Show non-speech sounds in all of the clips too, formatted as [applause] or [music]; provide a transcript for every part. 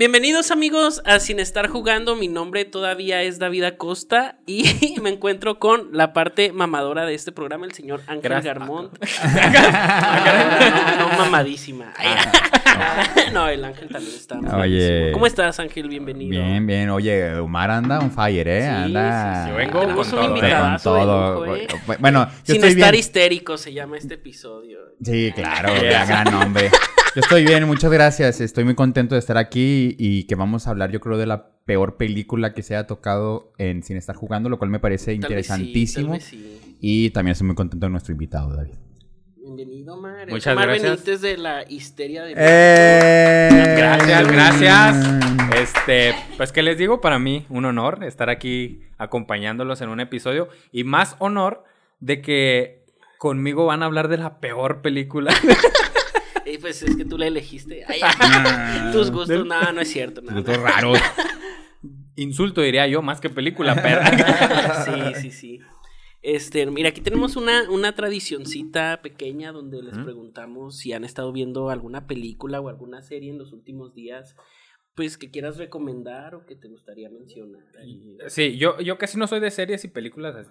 Bienvenidos amigos a Sin Estar Jugando, mi nombre todavía es David Acosta y [laughs] me encuentro con la parte mamadora de este programa, el señor Ángel. [laughs] Garmont. no, no, mamadísima. [laughs] [laughs] no, el Ángel también está. Oye. ¿Cómo estás Ángel? Bienvenido. Bien, bien. Oye, Omar anda on fire, ¿eh? Sí, anda. sí, sí. Yo vengo Tenemos con un todo, ¿eh? Con de todo. lujo, ¿eh? Bueno, yo Sin estoy estar bien. histérico se llama este episodio. Sí, claro, [laughs] Yeah. gran nombre. Yo estoy bien, muchas gracias. Estoy muy contento de estar aquí y que vamos a hablar, yo creo, de la peor película que se ha tocado en Sin Estar Jugando, lo cual me parece Tal vez sí, interesantísimo. tal vez sí. Y también estoy muy contento de nuestro invitado, David. Bienvenido, Omar. Es Muchas Omar gracias. Benítez de la histeria de... ¡Eh! Gracias, gracias. Este, pues qué les digo, para mí un honor estar aquí acompañándolos en un episodio y más honor de que conmigo van a hablar de la peor película. [laughs] Eh, pues es que tú la elegiste. Ay, Ah, [laughs] tus gustos, del- no, no es cierto. No, Gustos raros. Insulto diría yo, más que película, perra. [laughs] sí, sí, sí. Este, mira, aquí tenemos una, una tradicioncita pequeña donde les preguntamos si han estado viendo alguna película o alguna serie en los últimos días, pues que quieras recomendar o que te gustaría mencionar. ahí. Sí, yo, yo casi no soy de series y películas,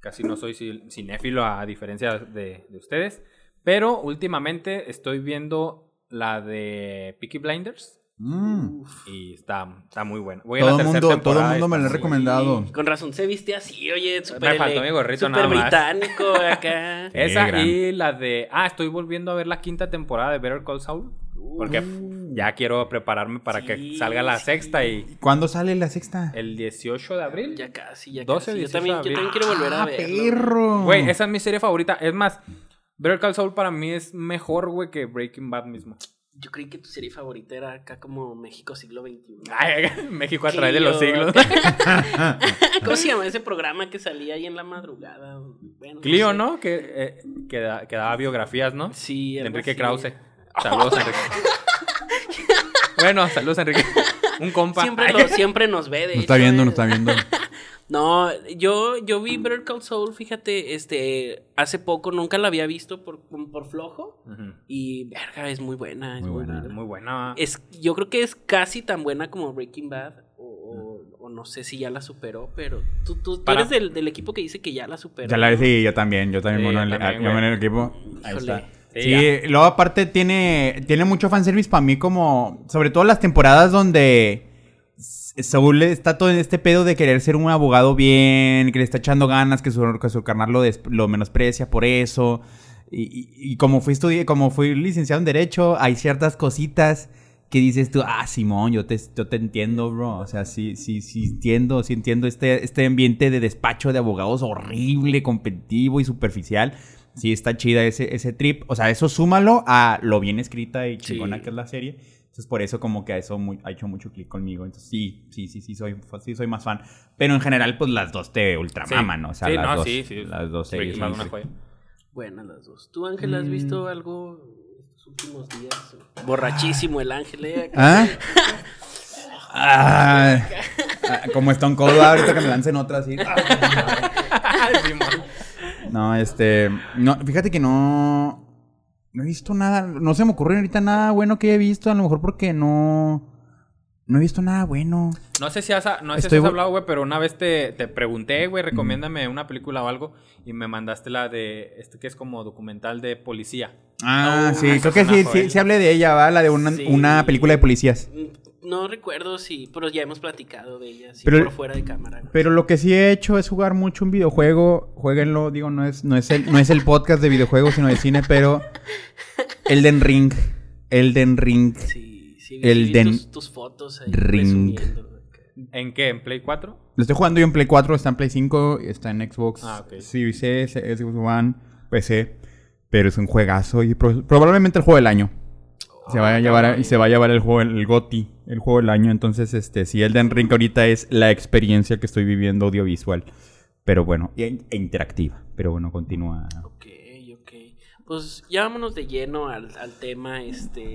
casi no soy ci- cinéfilo a diferencia de, de ustedes, pero últimamente estoy viendo la de Peaky Blinders Mm. Y está, está muy buena. Voy a la Todo mundo, todo el mundo me lo ha recomendado. Con razón se viste así, oye, súper faltó ele- mi gorrito nada más. británico acá. [laughs] Esa gran. y la de. Ah, estoy volviendo a ver la quinta temporada de Better Call Saul. Porque ya quiero prepararme para Sí, que salga la sí. sexta y ¿Cuándo sale la sexta? el 18 de abril. Ya casi, ya 12, casi. Yo 18 también, de yo también quiero volver a ¡Ah, verlo. perro! Güey, esa es mi serie favorita. Es más, Better Call Saul para mí es mejor, güey, que Breaking Bad mismo. Yo creí que tu serie favorita era acá como México siglo XXI. Ay, México a través de los siglos. [laughs] ¿Cómo se llama ese programa que salía ahí en la madrugada? Bueno, Clio, sé. ¿no? Que, eh, que, da- que daba biografías, ¿no? Sí, De Enrique así. Krause. Saludos, Enrique. [laughs] bueno, saludos, Enrique. Un compa. Siempre, lo- siempre nos ve, de No está hecho, viendo, eh. no está viendo. [laughs] No, yo, yo vi Better Call Saul, fíjate, este, hace poco, nunca la había visto por, por flojo. Y, verga, es muy buena, es Muy buena. buena. Muy buena. Es, yo creo que es casi tan buena como Breaking Bad. O, o- o no sé si ya la superó, pero tú, tú, tú eres del, del equipo que dice que ya la superó. Ya la ¿no? sí, yo también, yo también, Sí, bueno, yo el, también, en el equipo. Ahí está. Sí, luego aparte tiene, tiene mucho fanservice para mí como, sobre todo las temporadas donde Saúl está todo en este pedo de querer ser un abogado bien, que le está echando ganas, que su, que su carnal lo, des- lo menosprecia por eso. Y, y- y como fui estudi como fui licenciado en Derecho, hay ciertas cositas que dices tú, ah, Simón, yo te, yo te entiendo, bro. O sea, sí, sí, sí entiendo, sí entiendo este, este ambiente de despacho de abogados horrible, competitivo y superficial. Sí, está chida ese, ese trip. O sea, eso súmalo a lo bien escrita y chingona Sí. que es la serie. Entonces, por eso como que a eso muy- ha hecho mucho clic conmigo. Entonces, sí, sí, sí, sí soy, sí, soy más fan. Pero en general, pues las dos te ultramaman, ¿no? O sea, Sí, las no, dos, sí, sí. Las dos series. Buenas las dos. ¿Tú, Ángel, has Mm. visto algo estos últimos días? Borrachísimo el Ángel, ¿eh? [laughs] ¿Ah? Ah, como Stone Cold ahorita que me lancen otra así. [laughs] No, este. No, fíjate que no. No he visto nada. No se me ocurre ahorita nada bueno que haya visto. A lo mejor porque no. No he visto nada bueno. No sé si has, no sé Estoy si has hablado, güey, pero una vez te, te pregunté, güey, recomiéndame una película o algo y me mandaste la de, este que es como documental de policía. Ah, Oh, sí, esa creo que sí, sí, sí hablé de ella, ¿va? La de una, Sí. una película de policías. No recuerdo si, pero ya hemos platicado de ella, sí, Pero- por fuera de cámara. güey. Pero lo que sí he hecho es jugar mucho un videojuego. Jueguenlo, digo, no es, no es, el, no es el podcast de videojuegos, sino de cine, pero. Elden Ring. Elden Ring. Sí, sí, El sí vi Den tus, tus fotos ahí Ring. ¿En qué? ¿En Play 4? Lo estoy jugando yo en Play 4, está en Play 5, está en Xbox, Ah, ok. Series S, Xbox One, PC. Pero es un juegazo y pro- probablemente el juego del año. Se va a Ah, llevar a- y se va a llevar el juego el GOTY, el juego del año. Entonces, este, sí, Elden Ring ahorita es la experiencia que estoy viviendo audiovisual. Pero bueno, e, e interactiva. Pero bueno, continúa. Ok, ok. Pues ya vámonos de lleno al, al tema, este...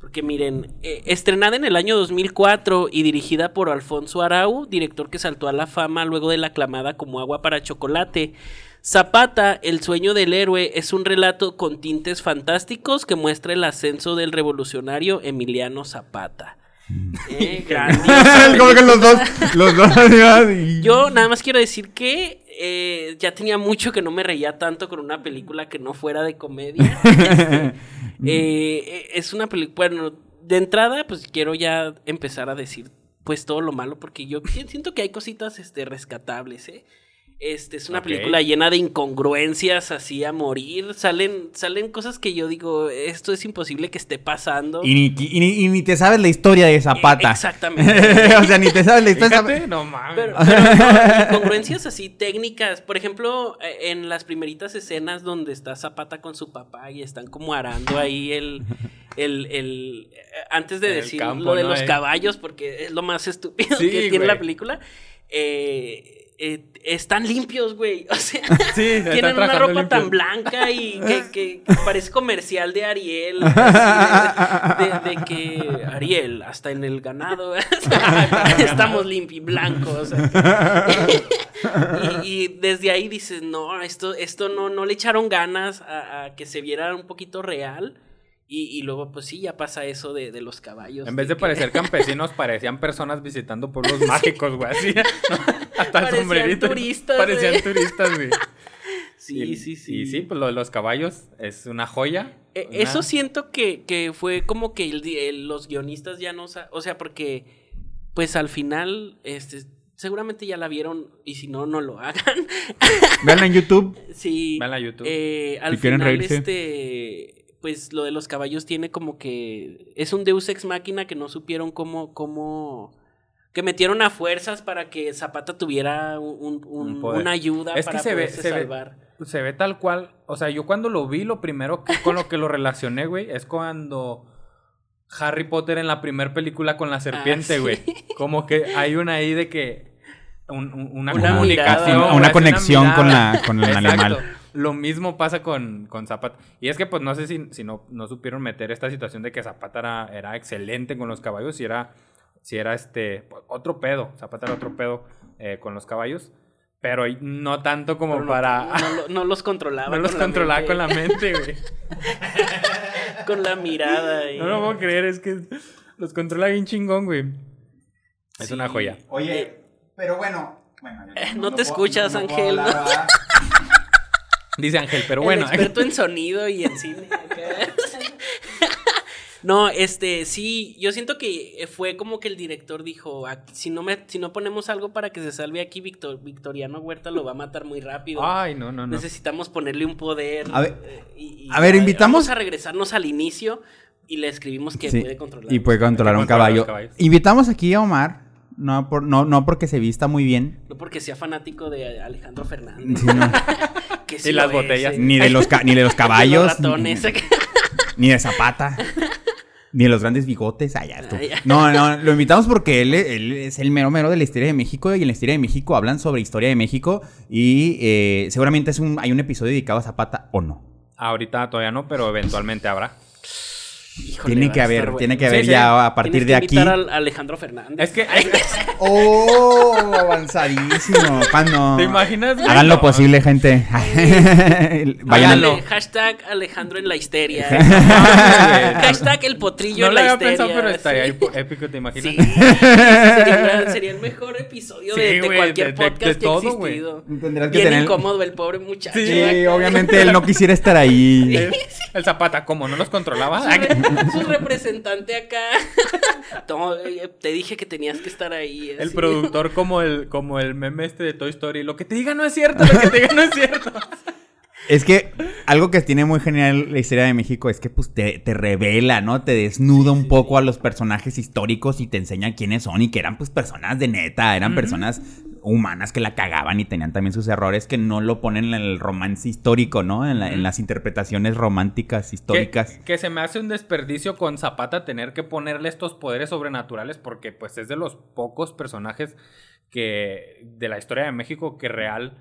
Porque miren, eh, estrenada en el año 2004 y dirigida por Alfonso Arau, director que saltó a la fama luego de la aclamada como agua para chocolate, Zapata, el sueño del héroe, es un relato con tintes fantásticos que muestra el ascenso del revolucionario Emiliano Zapata. Eh, [laughs] grandiosa Como que los dos, los [laughs] Yo nada más quiero decir que eh, ya tenía mucho que no me reía tanto con una película que no fuera de comedia. [laughs] Este, eh, es una película, bueno, de entrada pues quiero ya empezar a decir pues todo lo malo porque yo siento que hay cositas este, rescatables, ¿eh? Este, es una película llena de incongruencias así a morir. Salen, salen cosas que yo digo, esto es imposible que esté pasando. Y ni, y ni- y ni te sabes la historia de Zapata. Exactamente. [laughs] o sea, ni te sabes la historia. Fíjate, no mames. Pero, [laughs] pero no, incongruencias así técnicas. Por ejemplo, eh, en las primeritas escenas donde está Zapata con su papá y están como arando ahí el. el, el- eh, antes de El decir campo, lo de ¿no? los caballos, porque es lo más estúpido Sí, que tiene la película. eh, eh, están limpios, güey. [laughs] O sea, [laughs] Sí, tienen una ropa limpio. tan blanca y [laughs] que, parece comercial de Ariel. así, de, de- de que Ariel, hasta en el ganado, estamos limpios, blancos. y, y desde ahí dices, no, esto, esto no, no le echaron ganas a, a que se viera un poquito real. Y, y luego, pues sí, ya pasa eso de, de los caballos. En vez de que- parecer campesinos, parecían personas visitando pueblos mágicos, güey. Así, ¿no? Hasta el Parecían sombrerito. turistas, Parecían güey. turistas, güey. [laughs] Sí, Y- sí, sí. Y sí, pues lo de los caballos es una joya. Eh, Una- Eso siento que, que fue como que el di- el- los guionistas ya no... O sea, porque pues al final, este, seguramente ya la vieron y si no, no lo hagan. [laughs] Veanla en YouTube. sí. Veanla a YouTube. eh, al Si quieren final, reírse. este... Pues lo de los caballos tiene como que... Es un deus ex máquina que no supieron cómo... cómo que metieron a fuerzas para que Zapata tuviera un, un- Un poder. una ayuda Es que para se ve- poderse se ve- salvar. Se ve tal cual. O sea, yo cuando lo vi, lo primero que, con lo que lo relacioné, güey, es cuando Harry Potter en la primera película con la serpiente, Ah, sí. güey. Como que hay una ahí de que. un- un- una, Una comunicación. mirada. Una conexión con la- con el animal. Lo mismo pasa con, con Zapata. Y es que, pues, no sé si, si no, no supieron meter esta situación de que Zapata era, era excelente con los caballos y era, si era este, otro pedo. Zapata era otro pedo eh, con los caballos. Pero no tanto como Pero no- para... no, lo- no los controlaba. [laughs] No los con la controlaba mente. con la mente, güey. [laughs] con la mirada. y- No lo puedo creer, es que los controla bien chingón, güey. Es Sí. una joya. Oye, pero bueno. Eh, no te escuchas, Ángel, ¿no? [laughs] Dice Ángel, pero El bueno. experto en sonido y en cine. No, este, sí, yo siento que fue como que el director dijo, "Aquí, si no me, si no ponemos algo para que se salve aquí, Victor, Victoriano Huerta lo va a matar muy rápido. Ay, no, no, no. Necesitamos ponerle un poder. A ver- eh, y- y a ver, ya, invitamos- Vamos a regresarnos al inicio y le escribimos que Sí, puede controlar. Y puede controlar un caballo. Invitamos aquí a Omar. No, por, no, no porque se vista muy bien. No porque sea fanático de Alejandro Fernández. Sí, no. [laughs] que Y sí las botellas. eh. Ni de los, ni de los [laughs] De caballos. los ratones. [laughs] Ni, de Zapata. [laughs] Ni de los grandes bigotes. Ah, ya, tú. Ah, ya. No, no, lo invitamos porque él, él es el mero mero de la historia de México. Y en la historia de México hablan sobre historia de México. Y eh, seguramente es un, hay un episodio dedicado a Zapata o no. Ahorita todavía no, pero eventualmente habrá. Híjole, Tiene que haber, tiene que haber Sí, sí. ya a partir Tienes de que aquí. invitar a Alejandro Fernández. Es que. [laughs] ¡Oh! Avanzadísimo. ¿Cuándo? ¿Te imaginas? güey? Hagan lo No. posible, gente. [laughs] Al... hashtag Alejandro en la histeria. [laughs] hashtag el potrillo No en lo la había histeria. pensado, pero estaría sí. épico- ¿te imaginas? Sí, sería, sería el mejor episodio Sí, de, de cualquier de- de- podcast de que ha todo, güey. existido. Tendrás que Bien tener- incómodo el pobre muchacho. Sí, Sí, acá. obviamente él no quisiera estar ahí. El, el Zapata, como no los controlaba. Su, [laughs] re- su representante acá. [laughs] No, eh, te dije que tenías que estar ahí. El productor como el, como el meme este de Toy Story. Lo que te diga no es cierto, lo que te diga no es cierto. [laughs] Es que algo que tiene muy genial la historia de México es que pues te, te revela, ¿no? Te desnuda un poco a los personajes históricos y te enseña quiénes son y que eran pues personas de neta, eran personas humanas que la cagaban y tenían también sus errores que no lo ponen en el romance histórico, ¿no? En, la- en Ujú. las interpretaciones románticas históricas. Que, que se me hace un desperdicio con Zapata tener que ponerle estos poderes sobrenaturales porque pues es de los pocos personajes que de la historia de México que real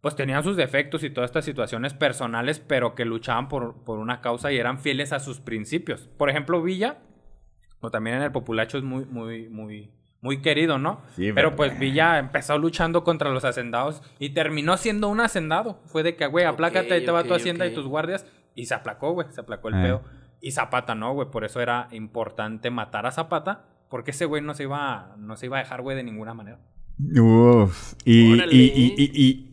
pues tenían sus defectos y todas estas situaciones personales pero que luchaban por, por una causa y eran fieles a sus principios. Por ejemplo, Villa, o también en el populacho es muy, muy, muy, muy querido, ¿no? Sí, pero pero- pues Villa empezó luchando contra los hacendados y terminó siendo un hacendado. Fue de que, güey, aplácate, ahí te va tu hacienda y tus guardias. Y se aplacó, güey, se aplacó el Ah. pedo. Y Zapata no, güey, por eso era importante matar a Zapata porque ese güey no se iba, no se iba a dejar, güey, de ninguna manera. Uf. Y, y, y, y-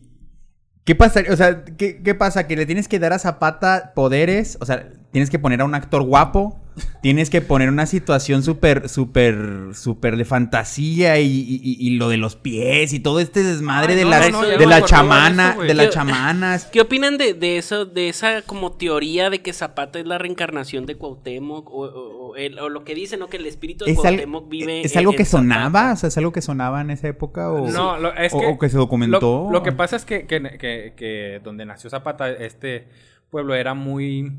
¿Qué pasa? O sea, ¿qué, qué pasa? Que le tienes que dar a Zapata poderes. O sea, tienes que poner a un actor guapo. Tienes que poner una situación súper, súper, súper de fantasía y, y- y- y lo de los pies y todo este desmadre Ay, de no, las, no, no, ya de la chamana, de las chamanas. ¿Qué opinan de, de eso, de esa como teoría de que Zapata es la reencarnación de Cuauhtémoc? O, o- o el- o lo que dicen, ¿no? Que el espíritu de ¿Es, al- Cuauhtémoc vive ¿Es en- algo en que Zapata. sonaba? O sea, ¿es algo que sonaba en esa época? O, No, lo- es o- que, o que se documentó. Lo, lo que pasa es que, que, que- que donde nació Zapata, este pueblo era muy,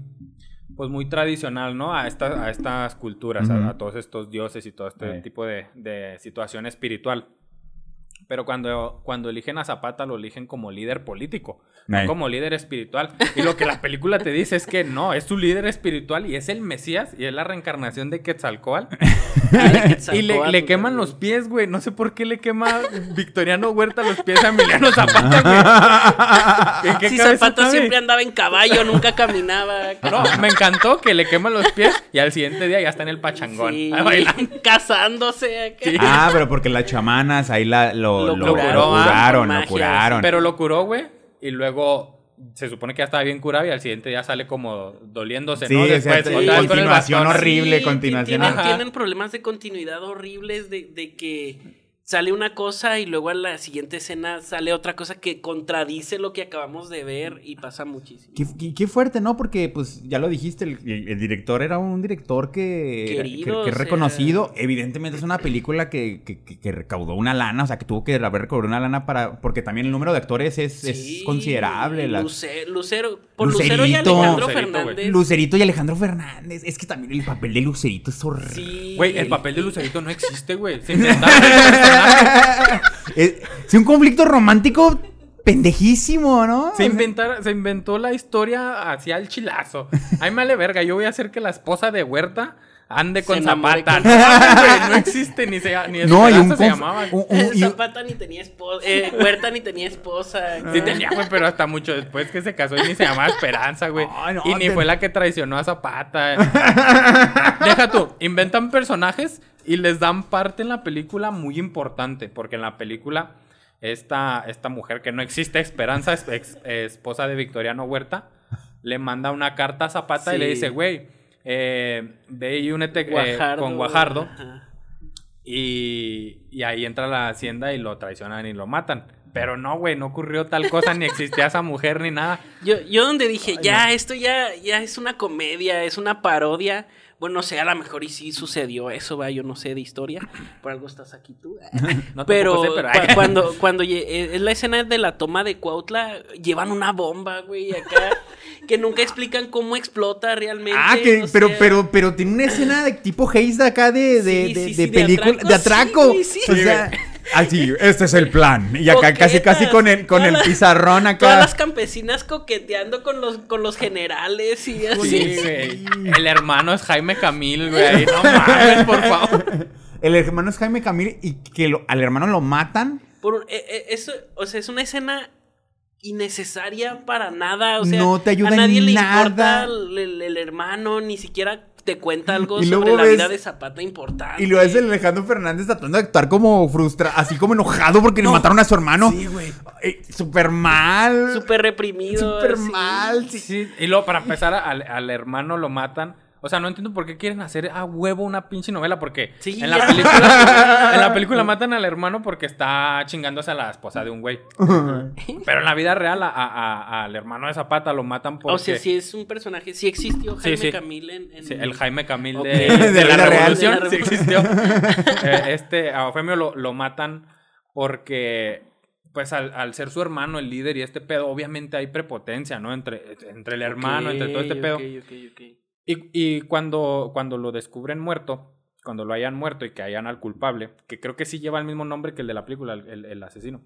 pues muy tradicional, ¿no? A, esta- a estas culturas, a- todos estos dioses y todo este tipo de, de situación espiritual. Pero cuando, cuando eligen a Zapata, lo eligen como líder político, no como líder espiritual. Y lo que la película te dice es que no, es su líder espiritual y es el Mesías y es la reencarnación de Quetzalcóatl. [laughs] Y le, le queman los pies, güey. No sé por qué le quema Victoriano Huerta los pies a Emiliano Zapata, güey. [laughs] ¿En qué Sí, cabeza Zapata cabe? siempre andaba en caballo, nunca caminaba. No, me encantó que le quema los pies y al siguiente día ya está en el pachangón. Sí, [laughs] casándose. acá. Sí. Ah, pero porque las chamanas ahí la, lo, Lo lo, curaron, lo ah, curaron, lo curaron. Pero lo curó, güey. Y luego se supone que ya estaba bien curado y al siguiente día sale como doliéndose, Sí, ¿no? Después, sí, otra vez con el continuación horrible, Sí, continuación. Tienen, tienen problemas de continuidad horribles de, de que sale una cosa y luego a la siguiente escena sale otra cosa que contradice lo que acabamos de ver y pasa muchísimo. Qué, qué- qué fuerte, ¿no? Porque, pues, ya lo dijiste, el, el- el director era un director que, Querido, que, que sea. reconocido. Evidentemente es una película que, que- que- que recaudó una lana, o sea, que tuvo que haber recaudado una lana para... Porque también el número de actores es, considerable. la- Luce- Lucero, por Lucero y Lucerito. Alejandro Lucerito. Fernández. Lucerito y Alejandro Fernández. Es que también el papel de Lucerito es horrible. Sí. Güey, el papel de Lucerito no existe, güey. Se [laughs] Es, [laughs] sí, un conflicto romántico pendejísimo, ¿no? Se, inventaron- se inventó la historia hacia el chilazo. Ay, me vale verga. Yo voy a hacer que la esposa de Huerta ande con Zapata. con- No, existe ni, se, ni No, y un, Esperanza se llamaba. un- un- y- Zapata ni tenía esposa, eh, Huerta ni tenía esposa. Sí tenía, güey, pero hasta mucho después que se casó y ni se llamaba Esperanza, güey. No, y ni te- fue la que traicionó a Zapata. Deja tú, inventan personajes y les dan parte en la película muy importante, porque en la película esta, esta mujer que no existe, Esperanza, es- ex- esposa de Victoriano Huerta, le manda una carta a Zapata y le dice, güey, eh, ve y únete eh, con Guajardo. Y, y ahí entra la hacienda y lo traicionan y lo matan. Pero no, güey, no ocurrió tal cosa, ni existía esa mujer ni nada. Yo, yo donde dije, ya, esto ya, ya es una comedia, es una parodia. Bueno, no sé, a lo mejor y sí sucedió eso, va, yo no sé de historia. Por algo estás aquí tú. [laughs] No pero, sé, cuando, cuando eh, es la escena de la toma de Cuautla, llevan una bomba, güey, acá. [laughs] que nunca explican cómo explota realmente. Ah, que, o pero, sea, pero, pero tiene una escena de tipo Hayes de acá de, de, Sí, de, sí, de sí, de película, atraco, de atraco. sí, güey, sí. O sea, así, este es el plan. Y acá casi, Coquetas, casi con el, con el todas las- pizarrón Todas acá. las campesinas coqueteando con los, con los generales y así. Sí, güey. El hermano es Jaime Camil, güey. No mames, por favor. El hermano es Jaime Camil y que lo- al hermano lo matan. Por, eh, eh, eso, o sea, es una escena innecesaria para nada. O sea, No te ayuda a nadie en le nada. importa el, el- el hermano, ni siquiera te cuenta algo Y sobre la ves- vida de Zapata importante. Y lo hace el Alejandro Fernández tratando de actuar como frustrado, así como enojado porque le mataron a su hermano. Sí, güey. Eh, Súper mal. Súper reprimido. Súper mal. sí. Sí, y luego para empezar al, al hermano lo matan. O sea, no entiendo por qué quieren hacer a huevo una pinche novela, porque Sí, en, la película, [laughs] en la película matan al hermano porque está chingándose a la esposa de un güey. Pero en la vida real a- a- a- al hermano de Zapata lo matan porque... O sea, sí es un personaje. Sí existió Jaime sí. Camil en. en- el Jaime Camil de, De de la la revolución De la sí existió. [laughs] Eh, este, a Eufemio lo, lo matan porque, pues, al, al ser su hermano el líder y este pedo, obviamente hay prepotencia, ¿no? Entre, entre el hermano, entre todo este pedo. ok, ok, ok. Y, y cuando, cuando lo descubren muerto, cuando lo hayan muerto y que hayan al culpable, que creo que sí lleva el mismo nombre que el de la película, el, asesino,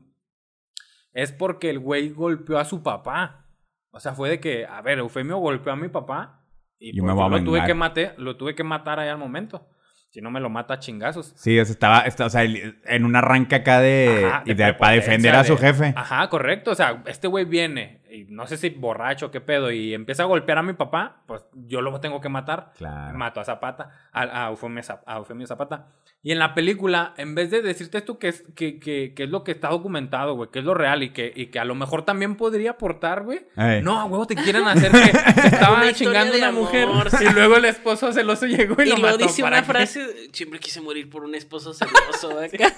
es porque el güey golpeó a su papá. O sea, fue de que, a ver, Eufemio golpeó a mi papá y Yo pues, me voy a lo, tuve que mate, lo tuve que matar ahí al momento. Si no me lo mata a chingazos. Sí, o sea, estaba, o sea, en un arranque acá de, Ajá, y de de- para defender a su de- jefe. Ajá, correcto. O sea, este güey viene y, no sé si borracho, qué pedo, y empieza a golpear a mi papá, pues yo lo tengo que matar. Claro. Mato a Zapata, a, a, Eufemio, Zap- a Eufemio Zapata. Y en la película, en vez de decirte esto que es, que, que, que es lo que está documentado, güey, que es lo real y que, y que a lo mejor también podría aportar, güey. Ey. No, a huevo, te quieren hacer que [laughs] estaba Una historia chingando una mujer. amor, y luego el esposo celoso llegó y, Y lo luego mató. dice ¿para una qué? frase, siempre quise morir por un esposo celoso acá.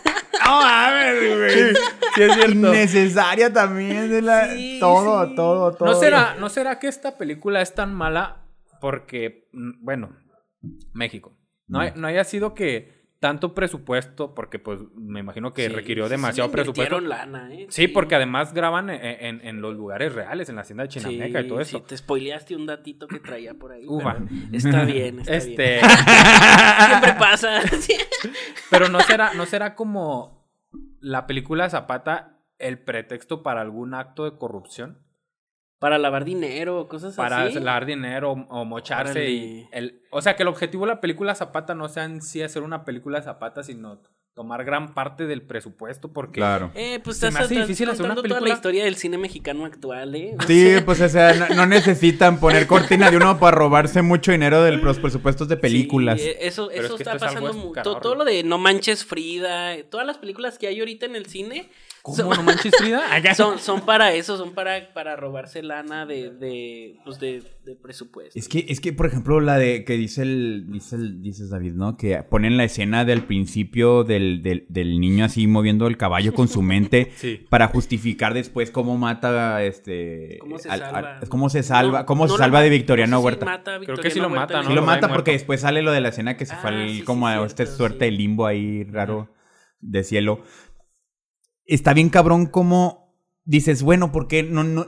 No mames, güey. Sí, es cierto. Innecesaria también de la. Sí, todo, sí. todo, todo. ¿No será, ¿No será que esta película es tan mala porque, mm, bueno, México? No, hay- no haya sido que tanto presupuesto, porque pues me imagino que Sí, requirió sí, demasiado sí, presupuesto. lana, ¿eh? Sí, porque además graban en, en- en los lugares reales, en la hacienda de Chinameca y todo Sí, eso. te spoileaste un datito que traía por ahí. Pero Está [laughs] bien, está bien. Este, [laughs] Siempre pasa. Sí. [laughs] pero no será, no será como la película Zapata el pretexto para algún acto de corrupción. Para lavar dinero, cosas para así. lavar dinero o, o mocharse Órale. y el, o sea que el objetivo de la película Zapata no sea en sí hacer una película Zapata sino tomar gran parte del presupuesto porque Claro. Eh, pues Se me estás, hace estás difícil hacer una contando toda la película. historia del cine mexicano actual, ¿eh? O Sí, sea, pues o sea, no, no necesitan poner cortina de uno para robarse mucho dinero de los presupuestos de películas. sí, eh, eso Pero eso es que está es pasando mucho. Todo, lo de No Manches Frida, eh, todas las películas que hay ahorita en el cine ¿Cómo son, no manches Frida? [laughs] Son, son para eso, son para, para robarse lana de, de, pues de, de presupuesto. Es que, es que, por ejemplo, la de que dice el, dice el, dices David, ¿no? Que ponen la escena del principio del, del, del niño así moviendo el caballo con su mente [laughs] Sí. para justificar después cómo mata este ¿Cómo se al- salva? al- cómo se salva, No, cómo no se la salva ma- de Victoriano no sé si Huerta. mata a Creo que sí lo Huerta mata, ¿no? Sí lo mata porque muerto. después sale lo de la escena que se fue Ah, al- sí, sí, como a cierto, esta suerte sí. de limbo ahí raro de cielo. Está bien cabrón como dices, bueno, ¿por qué no, no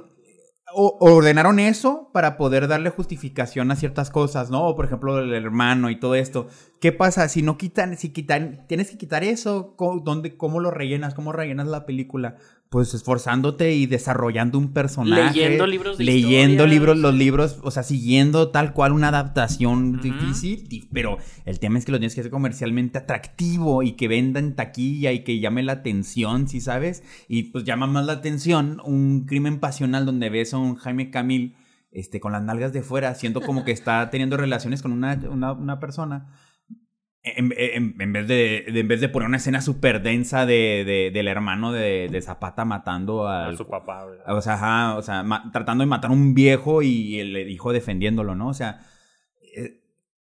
ordenaron eso para poder darle justificación a ciertas cosas, ¿no? O por ejemplo, el hermano y todo esto. ¿Qué pasa si no quitan, si quitan, tienes que quitar eso? ¿Cómo, dónde, cómo lo rellenas? ¿Cómo rellenas la película? Pues esforzándote y desarrollando un personaje. Leyendo libros de Leyendo historia, libros, los libros, o sea, siguiendo tal cual una adaptación difícil, di- pero el tema es que lo tienes que hacer comercialmente atractivo y que venda en taquilla y que llame la atención, ¿sí sabes? Y pues llama más la atención un crimen pasional donde ves a un Jaime Camil este, con las nalgas de fuera, haciendo como que está teniendo relaciones con una, una, una persona. En, en- en vez de, de- en vez de poner una escena súper densa de, de- del hermano de, de Zapata matando a al, su papá, o sea, ajá, o sea, ma- tratando de matar a un viejo y el hijo defendiéndolo, ¿no? O sea, eh,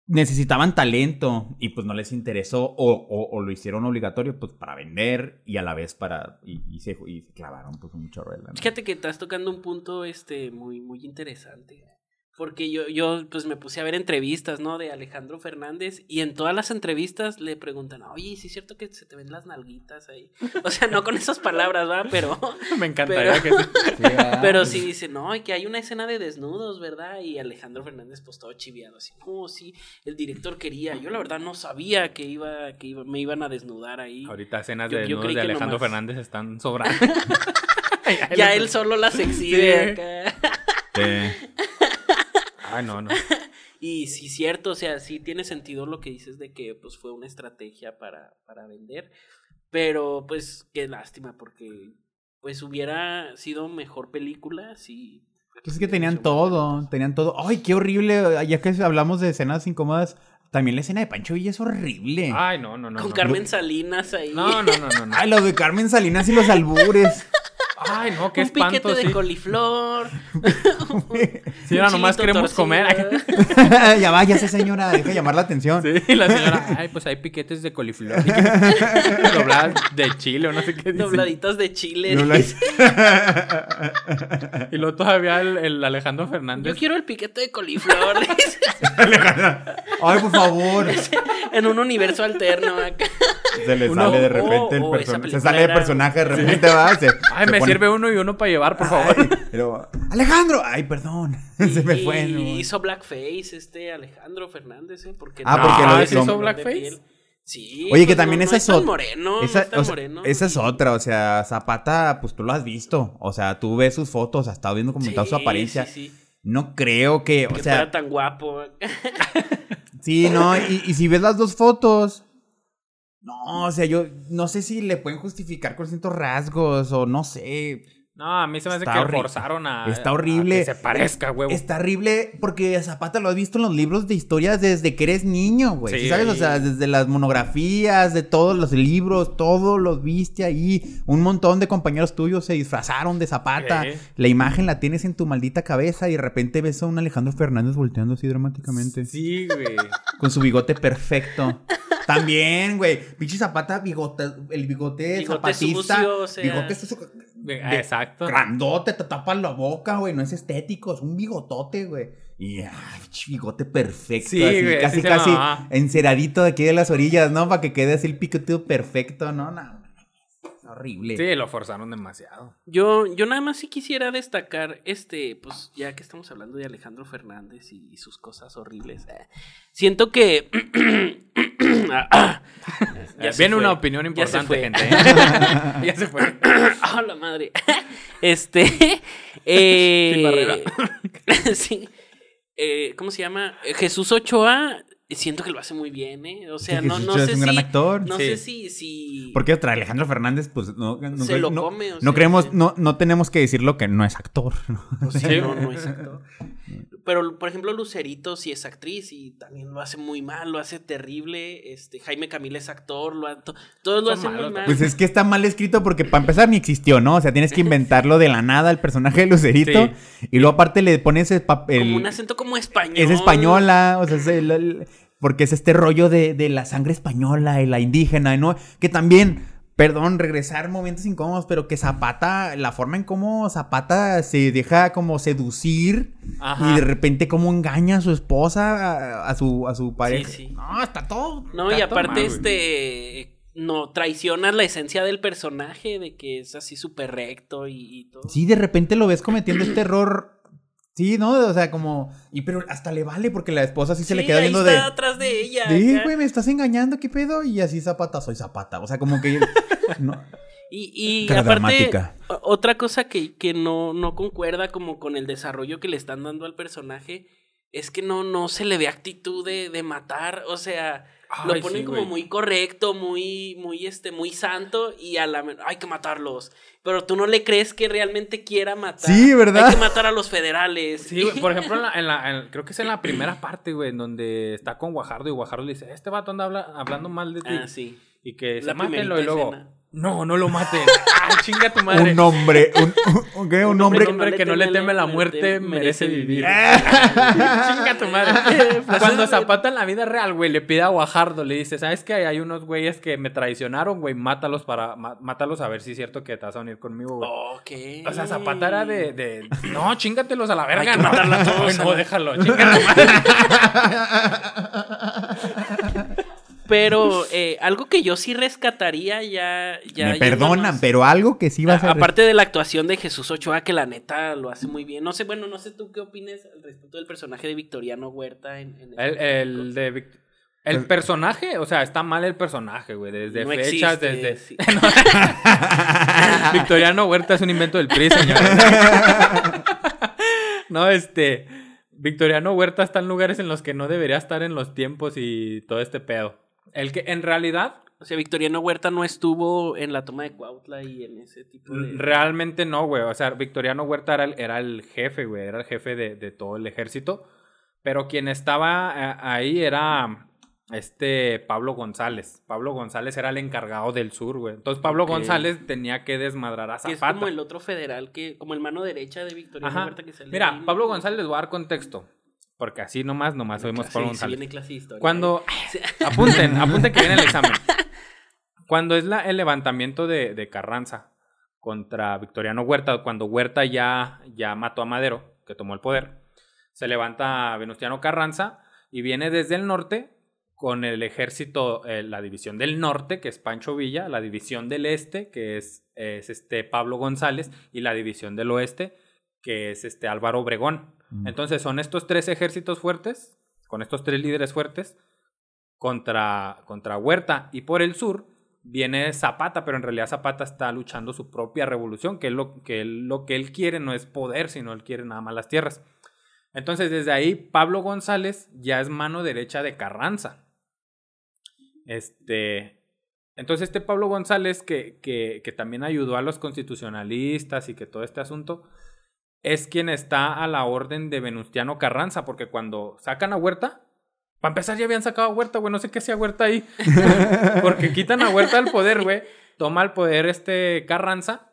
necesitaban talento y pues no les interesó o, o- o lo hicieron obligatorio pues para vender y a la vez para... y, y se, y se clavaron pues un chorro. Fíjate que estás tocando un punto este muy muy interesante. Porque yo, yo pues me puse a ver entrevistas, ¿no? De Alejandro Fernández y en todas las entrevistas le preguntan, oye, ¿sí es cierto que se te ven las nalguitas ahí? O sea, no con esas palabras, ¿va? Pero, [laughs] Me encantaría Pero- que sí. Pero sí dice, no, y que hay una escena de desnudos, ¿verdad? Y Alejandro Fernández pues todo chiviado, así, no, sí, el director quería, yo la verdad no sabía que iba, que iba, me iban a desnudar ahí. Ahorita escenas Yo- de yo desnudos de que Alejandro nomás- Fernández están sobrando. [laughs] Ya él solo las exhibe Sí. acá. Sí. Ay, no, no. [laughs] Y sí, cierto, o sea, sí tiene sentido lo que dices de que pues fue una estrategia para, para vender. Pero pues qué lástima, porque pues hubiera sido mejor película si. Pues es que tenían todo, tenían todo. Ay, qué horrible, ya que hablamos de escenas incómodas, también la escena de Pancho Villa es horrible. Ay, no, no, no. Con no. Carmen Salinas ahí. No, no, no, no. no. Ay, lo de Carmen Salinas y los albures. [laughs] Ay, no, qué un piquete espanto, de sí. coliflor. [laughs] Señora, un nomás queremos torcido. comer. [laughs] ya váyase, señora, deja de llamar la atención. Sí, la señora, ay, pues hay piquetes de coliflor. [laughs] Dobladas de chile o no sé qué dice. Dobladitas de chile. Y luego todavía el, el Alejandro Yo Fernández. quiero el piquete de coliflor. dice, Ay, por favor. en un universo alterno acá. Se le Uno- sale de repente oh, el oh, personaje. esa Se sale de personaje de repente, va. Se, Ay, se me pone- sirve uno y uno para llevar, por favor. Ay, pero, Alejandro. Ay, perdón. [laughs] Se me fue. y no. hizo blackface este Alejandro Fernández, ¿eh? Porque Ah, no- porque lo hizo blackface. Sí. Oye, que pues, también no- esa no es tan ot- moreno, esa, no es tan o sea, moreno. esa es otra, o sea, Zapata, pues tú lo has visto. O sea, tú ves sus fotos, has estado viendo comentado su Sí, apariencia. sí, sí. No creo que, o que sea, fuera tan guapo. [laughs] sí, no, y, y si ves las dos fotos, no, o sea, yo no sé si le pueden justificar con ciertos rasgos o no sé. No, a mí se me hace Está que horrible. forzaron a. Está a horrible. que se parezca, huevo. Está horrible porque Zapata lo has visto en los libros de historias desde que eres niño, güey. Sí. ¿Sí ¿Sabes? O sea, desde las monografías, de todos los libros, todos los viste ahí. Un montón de compañeros tuyos se disfrazaron de Zapata. La imagen la tienes en tu maldita cabeza y de repente ves a un Alejandro Fernández volteando así dramáticamente. Sí, güey. Con su bigote perfecto. También, güey. Pinche Zapata, bigote, el bigote, Bigote zapatista. sucio, o sea. Bigote sucio, Ah, Exacto. grandote, te tapa la boca, güey. No es estético, es un bigotote, güey. Y ay, pinche bigote perfecto. Sí, así, güey, casi, casi enceradito de aquí de las orillas, ¿no? Para que quede así el picoteo perfecto, ¿no? No, es horrible. Sí, lo forzaron demasiado. Yo, yo nada más sí quisiera destacar, este, pues ya que estamos hablando de Alejandro Fernández y, sus cosas horribles, eh, siento que... [clears throat] Ah, ah, ya Eh, Viene fue, una opinión ya importante, fue. gente. [laughs] ¿eh? ya se fue. [coughs] ¡Ah, la madre! [laughs] Este. [laughs] eh, Sí, Barrera. sí. Eh, ¿Cómo se llama? Jesús Ochoa. Siento que lo hace muy bien, ¿eh? O sea, Sí, no, no Ochoa sé es un si. gran actor. No Sí. sé si. si Porque otra, Alejandro Fernández, pues no, no, Se lo no- come, o no sea, creemos, sí. no, no tenemos que decirlo que no es actor. ¿no? o sea, Sí. no, no es actor. [laughs] Pero, por ejemplo, Lucerito sí es actriz y también lo hace muy mal, lo hace terrible. Este, Jaime Camila es actor, lo ha- to- todos lo hacen muy mal. Pues es que está mal escrito porque para empezar ni existió, ¿no? O sea, tienes que inventarlo de la nada el personaje de Lucerito Sí. y luego aparte le pones el papel. como un acento como español. Es española, o sea, es el- el- porque es este rollo de, de la sangre española y la indígena, ¿no? Que también, perdón, regresar momentos incómodos, pero que Zapata, la forma en cómo Zapata se deja como seducir Ajá. y de repente cómo engaña a su esposa, a, a su, a su pareja. sí. No, está todo. No, Está y aparte, este. No, traicionas la esencia del personaje, de que es así súper recto y, y todo. Sí, de repente lo ves cometiendo este error. Sí, ¿no? O sea, como. Y pero hasta le vale porque la esposa sí se le queda ahí viendo está de. atrás de ella. Sí, güey, me estás engañando, ¿qué pedo? Y así Zapata, soy Zapata. O sea, como que. [laughs] no. Y, y aparte, dramática. otra cosa que, que no, no concuerda como con el desarrollo que le están dando al personaje es que no, no se le ve actitud de, de matar. O sea, lo ponen sí, como muy correcto, muy, muy, este, muy santo y a la hay que matarlos. Pero tú no le crees que realmente quiera matar. Sí, ¿verdad? Hay que matar a los federales. Sí, por ejemplo, en la, [laughs] en la- en- creo que es en la primera parte, güey, en donde está con Guajardo y Guajardo le dice, este vato anda habla- hablando mal de ti. Ah, sí. Y que se mátenlo y luego, escena. No, no lo maten. [laughs] ¡Ah, chinga tu madre! Un hombre, un, un, un Un hombre. hombre que no le teme la muerte merece vivir. [laughs] Chinga tu madre. [laughs] Pues Cuando Zapata en la vida real, güey, le pide a Guajardo, le dice, ¿sabes qué? Hay unos güeyes que me traicionaron, güey, mátalos para, mátalos a ver si es cierto que te vas a unir conmigo, güey. Ok. O sea, Zapata era de, de, no, chíngatelos a la verga, Hay que no. todos, no, déjalo, chinga tu madre. Pero eh, algo que yo sí rescataría ya. ya Me perdonan, pero algo que sí va a A- ser. Aparte de la actuación de Jesús Ochoa, que la neta lo hace muy bien. No sé, bueno, no sé tú qué opines al respecto del personaje de Victoriano Huerta en, en El, el de Vic- el personaje, o sea, está mal el personaje, güey, desde No fechas, existe, desde... sí. [laughs] [laughs] Victoriano Huerta es un invento del PRI, señores. [laughs] no, este... Victoriano Huerta está en lugares en los que no debería estar en los tiempos y todo este pedo. El que en realidad O sea, Victoriano Huerta no estuvo en la toma de Cuautla y en ese tipo de. Realmente no, güey. O sea, Victoriano Huerta era el, era el jefe, güey. Era el jefe de, de todo el ejército. Pero quien estaba eh, ahí era este Pablo González. Pablo González era el encargado del sur, güey. Entonces Pablo. González tenía que desmadrar a Que es Zapata. como el otro federal, que como el mano derecha de Victoriano Ajá. Huerta que sale Mira, ahí, Pablo. González les voy a dar contexto. Porque así nomás, nomás oímos sí González. viene clase historia. Cuando. [laughs] Apunten, apunten que viene el examen. [laughs] Cuando es la, el levantamiento de, de Carranza contra Victoriano Huerta, cuando Huerta ya, ya mató a Madero, que tomó el poder, se levanta Venustiano Carranza y viene desde el norte con el ejército, eh, la división del norte, que es Pancho Villa, la división del este, que es, es este Pablo González, y la división del oeste, que es este Álvaro Obregón. Mm. Entonces son estos tres ejércitos fuertes, con estos tres líderes fuertes, contra, contra Huerta. Y por el sur viene Zapata, pero en realidad Zapata está luchando su propia revolución, que, es lo, que él- lo que él quiere no es poder, sino él quiere nada más las tierras. Entonces desde ahí Pablo González ya es mano derecha de Carranza. Este... Entonces este Pablo González, que, que, que también ayudó a los constitucionalistas y que todo este asunto, es quien está a la orden de Venustiano Carranza, porque cuando sacan a Huerta, para empezar ya habían sacado a Huerta, güey, no sé qué hacía Huerta ahí, [laughs] porque quitan a Huerta del poder, güey, toma el poder este Carranza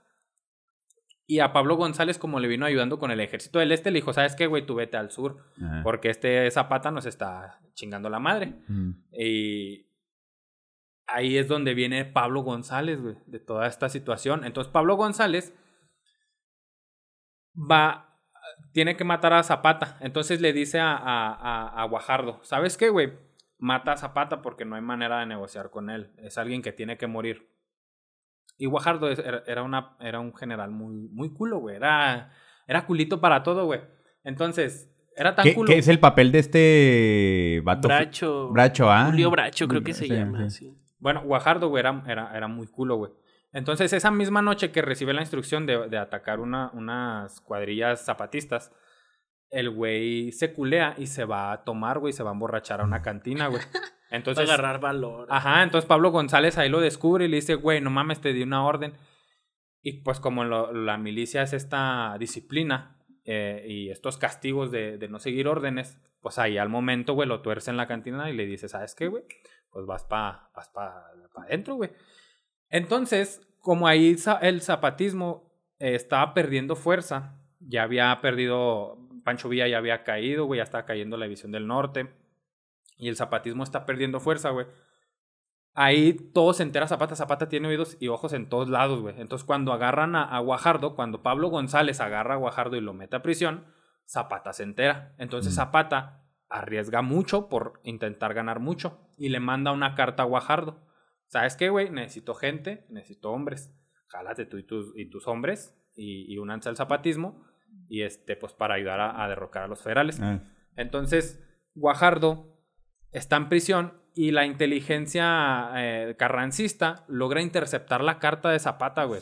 y a Pablo González, como le vino ayudando con el ejército del este, le dijo, ¿sabes qué, güey? Tú vete al sur, Ajá. porque este Zapata nos está chingando la madre. Ujú. Y ahí es donde viene Pablo González, güey, de toda esta situación. Entonces Pablo González va, tiene que matar a Zapata. Entonces le dice a, a, a- a Guajardo, ¿sabes qué, güey? Mata a Zapata porque no hay manera de negociar con él. Es alguien que tiene que morir. Y Guajardo era, una, era un general muy, muy culo, güey. Era, era culito para todo, güey. Entonces, era tan ¿Qué, culo. qué es el papel de este vato? Bracho. Bracho, ¿ah? Julio Bracho, creo que se Sí, llama. sí. sí. Bueno, Guajardo, güey, era, era, era muy culo, güey. Entonces, esa misma noche que recibe la instrucción de, de atacar una, unas cuadrillas zapatistas, el güey se culea y se va a tomar, güey, se va a emborrachar a una cantina, güey. Para [laughs] Entonces, agarrar valor. ajá, entonces Pablo González ahí lo descubre y le dice, güey, no mames, te di una orden. Y pues como lo- la milicia es esta disciplina eh, y estos castigos de, de no seguir órdenes, pues ahí al momento, güey, lo tuerce en la cantina y le dice, ¿sabes qué, güey? Pues vas para vas pa, pa adentro, güey. Entonces, como ahí el zapatismo eh, estaba perdiendo fuerza, ya había perdido, Pancho Villa ya había caído, güey, ya estaba cayendo la división del norte, y el zapatismo está perdiendo fuerza, güey. Ahí todo se entera Zapata. Zapata tiene oídos y ojos en todos lados, güey. Entonces, cuando agarran a, a Guajardo, cuando Pablo González agarra a Guajardo y lo mete a prisión, Zapata se entera. Entonces. Zapata arriesga mucho por intentar ganar mucho y le manda una carta a Guajardo. ¿Sabes qué, güey? Necesito gente, necesito hombres. Jálate tú y tus, y tus hombres y, y únanse al zapatismo y este, pues para ayudar a, a derrocar a los federales. Ah. Entonces, Guajardo está en prisión y la inteligencia eh, carrancista logra interceptar la carta de Zapata, güey.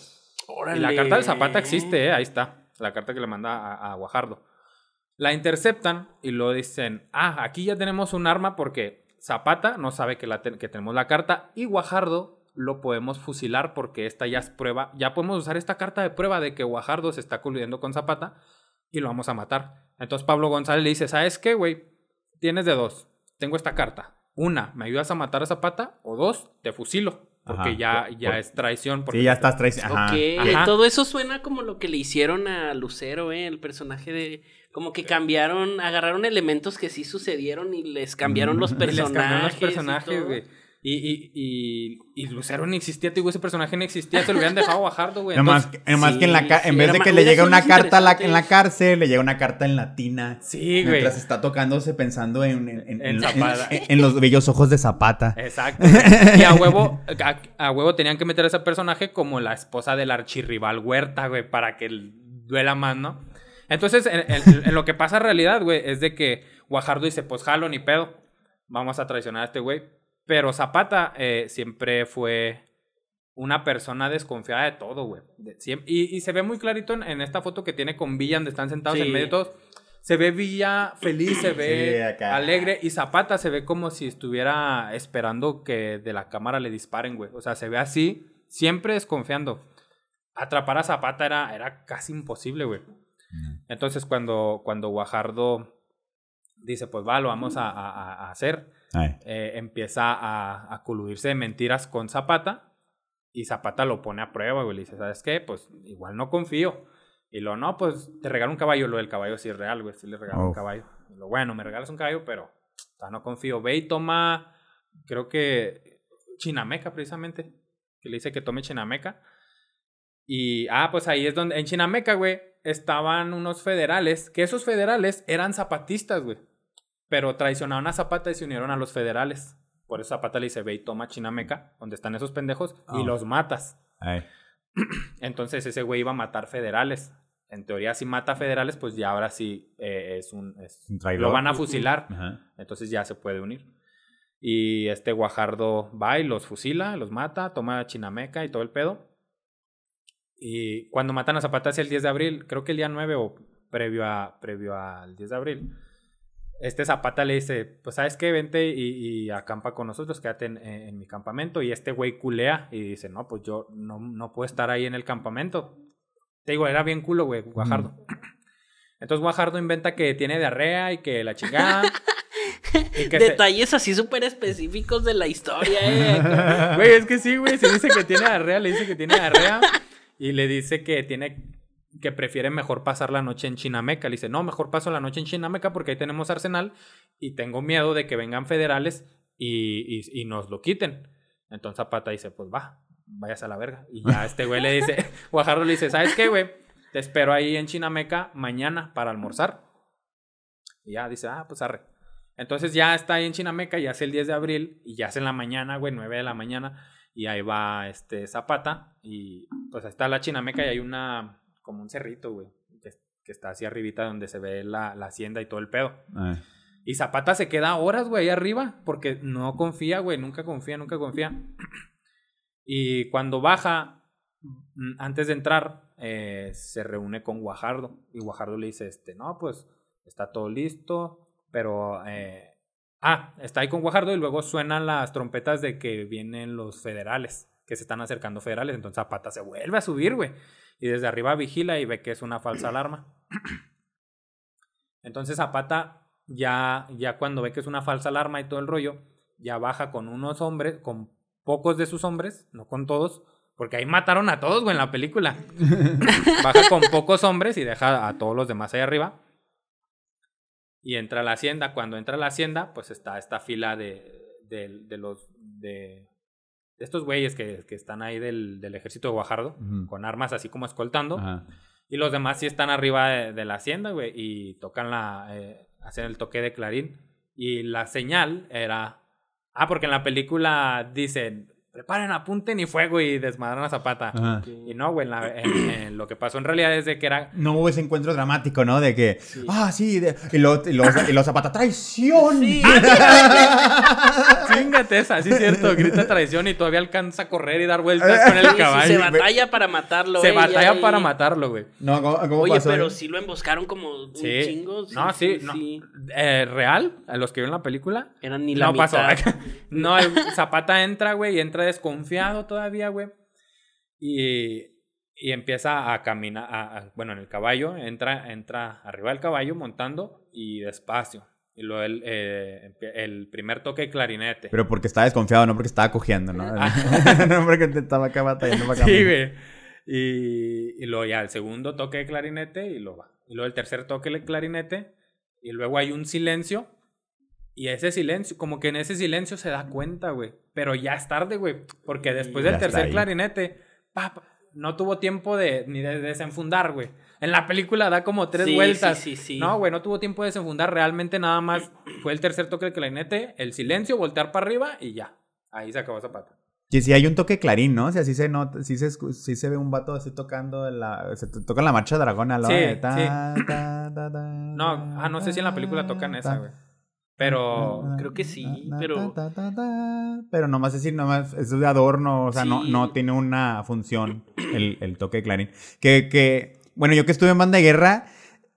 Y la carta de Zapata existe, ¿eh? ahí está. La carta que le manda a, a Guajardo. La interceptan y lo dicen, ah, aquí ya tenemos un arma porque Zapata no sabe que, la que tenemos la carta y Guajardo lo podemos fusilar porque esta ya es prueba, ya podemos usar esta carta de prueba de que Guajardo se está coludiendo con Zapata y lo vamos a matar. Entonces Pablo González le dice, ¿sabes qué, güey? Tienes de dos. Tengo esta carta. Una, ¿me ayudas a matar a Zapata? O dos, te fusilo. Porque Ajá. ya, ya por- es traición. Porque Sí, ya estás traicionando. Ajá. Ok, Ajá. todo eso suena como lo que le hicieron a Lucero, ¿eh? El personaje de... Como que cambiaron, agarraron elementos que sí sucedieron y les cambiaron los [laughs] les personajes. cambiaron los y personajes, todo. güey. Y, y, y, y Lucero ni existía, te digo, ese personaje no existía, se lo hubieran dejado Guajardo, güey. Nomás sí, que en, la ca- sí, en vez de que le llegue una carta a la- en la cárcel, le llega una carta en latina. sí, güey. Mientras está tocándose pensando en, en, en- En los bellos ojos de Zapata. Exacto. [laughs] Y a huevo, a, a huevo tenían que meter a ese personaje como la esposa del archirrival Huerta, güey, para que él duela más, ¿no? Entonces, en, en- en lo que pasa en realidad, güey, es de que Guajardo dice, pues jalo, ni pedo. Vamos a traicionar a este güey. Pero Zapata eh, siempre fue una persona desconfiada de todo, güey. Y, y se ve muy clarito en, en esta foto que tiene con Villa, donde están sentados Sí. en medio de todos. Se ve Villa feliz, se ve Sí, alegre. Y Zapata se ve como si estuviera esperando que de la cámara le disparen, güey. O sea, se ve así, siempre desconfiando. Atrapar a Zapata era, era casi imposible, güey. Entonces, cuando, cuando Guajardo dice, pues va, lo vamos a, a- a hacer, eh, empieza a, a coludirse de mentiras con Zapata y Zapata lo pone a prueba, güey. Le dice, ¿sabes qué? Pues igual no confío. Y lo, no, pues te regalo un caballo. Lo del caballo sí es real, güey. Sí le regalo un caballo. Y lo, bueno, me regalas un caballo, pero o sea, no confío. Ve y toma, creo que Chinameca, precisamente. Que le dice que tome Chinameca. Y, ah, pues ahí es donde, en Chinameca, güey, estaban unos federales, que esos federales eran zapatistas, güey. Pero traicionaron a Zapata y se unieron a los federales. Por eso Zapata le dice, ve y toma Chinameca, donde están esos pendejos, y Ah. los matas. Ay. [clears throat] Entonces ese güey iba a matar federales. En teoría, si mata federales, pues ya ahora sí eh, es un... es- lo van a fusilar. Entonces ya se puede unir. Y este Guajardo va y los fusila, los mata, toma Chinameca y todo el pedo. Y cuando matan a Zapata es el 10 de abril, creo que el día 9 o previo, a, previo al 10 de abril, este Zapata le dice, pues sabes qué, vente y, y acampa con nosotros, quédate en, en, mi campamento. Y este güey culea y dice, no, pues yo no, no puedo estar ahí en el campamento. Te digo, era bien culo, güey, Guajardo. [clears throat] Entonces Guajardo inventa que tiene diarrea y que la chingada. [laughs] Detalles así súper específicos de la historia, eh. [laughs] Güey, es que sí, güey, se dice que tiene diarrea, le dice que tiene diarrea y le dice que tiene que prefiere mejor pasar la noche en Chinameca. Le dice, no, mejor paso la noche en Chinameca porque ahí tenemos arsenal y tengo miedo de que vengan federales y, y, nos lo quiten. Entonces Zapata dice, pues va, vayas a la verga. Y ya este güey le dice, [laughs] Guajardo le dice, ¿sabes qué, güey? Te espero ahí en Chinameca mañana para almorzar. Y ya dice, ah, pues arre. Entonces ya está ahí en Chinameca, ya es el 10 de abril y ya es en la mañana, güey, 9 de la mañana. Y ahí va este Zapata y pues está la Chinameca y hay una como un cerrito, güey, que, está así arribita donde se ve la, hacienda y todo el pedo. Ah. Y Zapata se queda horas, güey, ahí arriba, porque no confía, güey, nunca confía, nunca confía. Y cuando baja, mm, antes de entrar, eh, se reúne con Guajardo. Y Guajardo le dice, este, no, pues está todo listo, pero... Eh, ah, está ahí con Guajardo y luego suenan las trompetas de que vienen los federales, que se están acercando federales. Entonces Zapata se vuelve a subir, güey y desde arriba vigila y ve que es una falsa alarma. Entonces Zapata ya, ya cuando ve que es una falsa alarma y todo el rollo, ya baja con unos hombres, con pocos de sus hombres, no con todos, porque ahí mataron a todos, güey, en la película. [laughs] baja con pocos hombres y deja a todos los demás ahí arriba. Y entra a la hacienda. Cuando entra a la hacienda, pues está esta fila de, de, de los de estos güeyes que, que están ahí del, del, ejército de Guajardo, con armas así como escoltando. Y los demás sí están arriba de, la hacienda, güey, y tocan la. Eh, hacen el toque de clarín. Y la señal era. Ah, porque en la película dicen preparen, apunten y fuego y desmadran a Zapata. Y no, güey, lo que pasó en realidad es de que era... No hubo ese encuentro dramático, ¿no? De que, ah, sí, y, los, y Zapata, traición. [laughs] Sí. Chingate esa, sí es cierto, grita traición y todavía alcanza a correr y dar vueltas con el caballo. se batalla para matarlo. Se batalla para matarlo, güey. No, ¿cómo, Oye, pero sí lo emboscaron como un chingo. no, sí, no. Eh, real, a los que vieron la película. Eran ni la no mitad. pasó. [laughs] no, el Zapata entra, güey, y entra desconfiado todavía, güey. Y, y empieza a caminar, bueno, en el caballo, entra, entra arriba del caballo montando y despacio. Y luego el, eh, el primer toque de clarinete. Pero porque estaba desconfiado, no porque estaba cogiendo, ¿no? Ah. [laughs] no porque te estaba acá batallando para Sí, güey. Y, y luego ya el segundo toque de clarinete y luego va. Y luego el tercer toque de clarinete. Y luego hay un silencio y ese silencio, como que en ese silencio se da cuenta, güey. Pero ya es tarde, güey. Porque después del tercer clarinete, no tuvo tiempo de ni de desenfundar, güey. En la película da como tres vueltas. Sí, sí, no, güey, no tuvo tiempo de desenfundar. Realmente nada más [clears throat] fue el tercer toque del clarinete, el silencio, voltear para arriba y ya. Ahí se acabó Zapata. Sí, sí, hay un toque clarín, ¿no? O sea, sí se nota, sí se, sí se ve un vato así tocando la... Se toca la marcha dragona, ¿no? Sí, sí. no, ah, no sé si en la película tocan esa, güey. Pero creo que sí, pero pero nomás decir nomás es de adorno, o sea, no no tiene una función el, el toque de clarín. Que que bueno, yo que estuve en banda de guerra,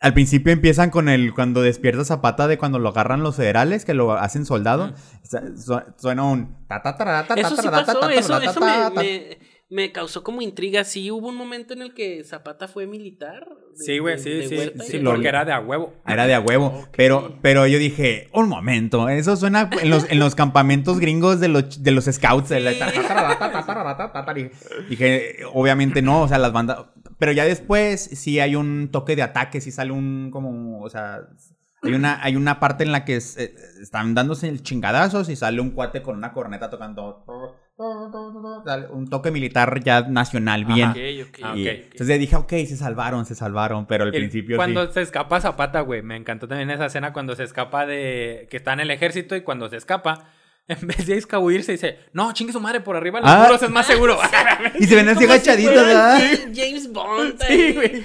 al principio empiezan con el cuando despierta Zapata de cuando lo agarran los federales que lo hacen soldado, suena un Eso sí pasó, eso, eso me me causó como intriga. Sí, hubo un momento en el que Zapata fue militar. Sí, güey, sí, sí, sí, porque era de a huevo. Era de a huevo. Pero, pero yo dije, un momento, eso suena en los, en los campamentos gringos de los, de los scouts. dije, obviamente no, o sea, las bandas. Pero ya después sí hay un toque de ataque, sí sale un como, o sea, hay una, hay una parte en la que están dándose el chingadazos y sale un cuate con una corneta tocando un toque militar ya nacional, bien. Ah, entonces dije, ok, se salvaron, se salvaron, pero al principio Cuando se escapa Zapata, güey, me encantó también esa escena cuando se escapa de... que está en el ejército y cuando se escapa... [laughs] En vez de escabuirse, dice, no, chingue su madre, por arriba los ah. muros es más seguro. [laughs] y se ven así agachaditos, ¿verdad? James Bond. Sí, güey.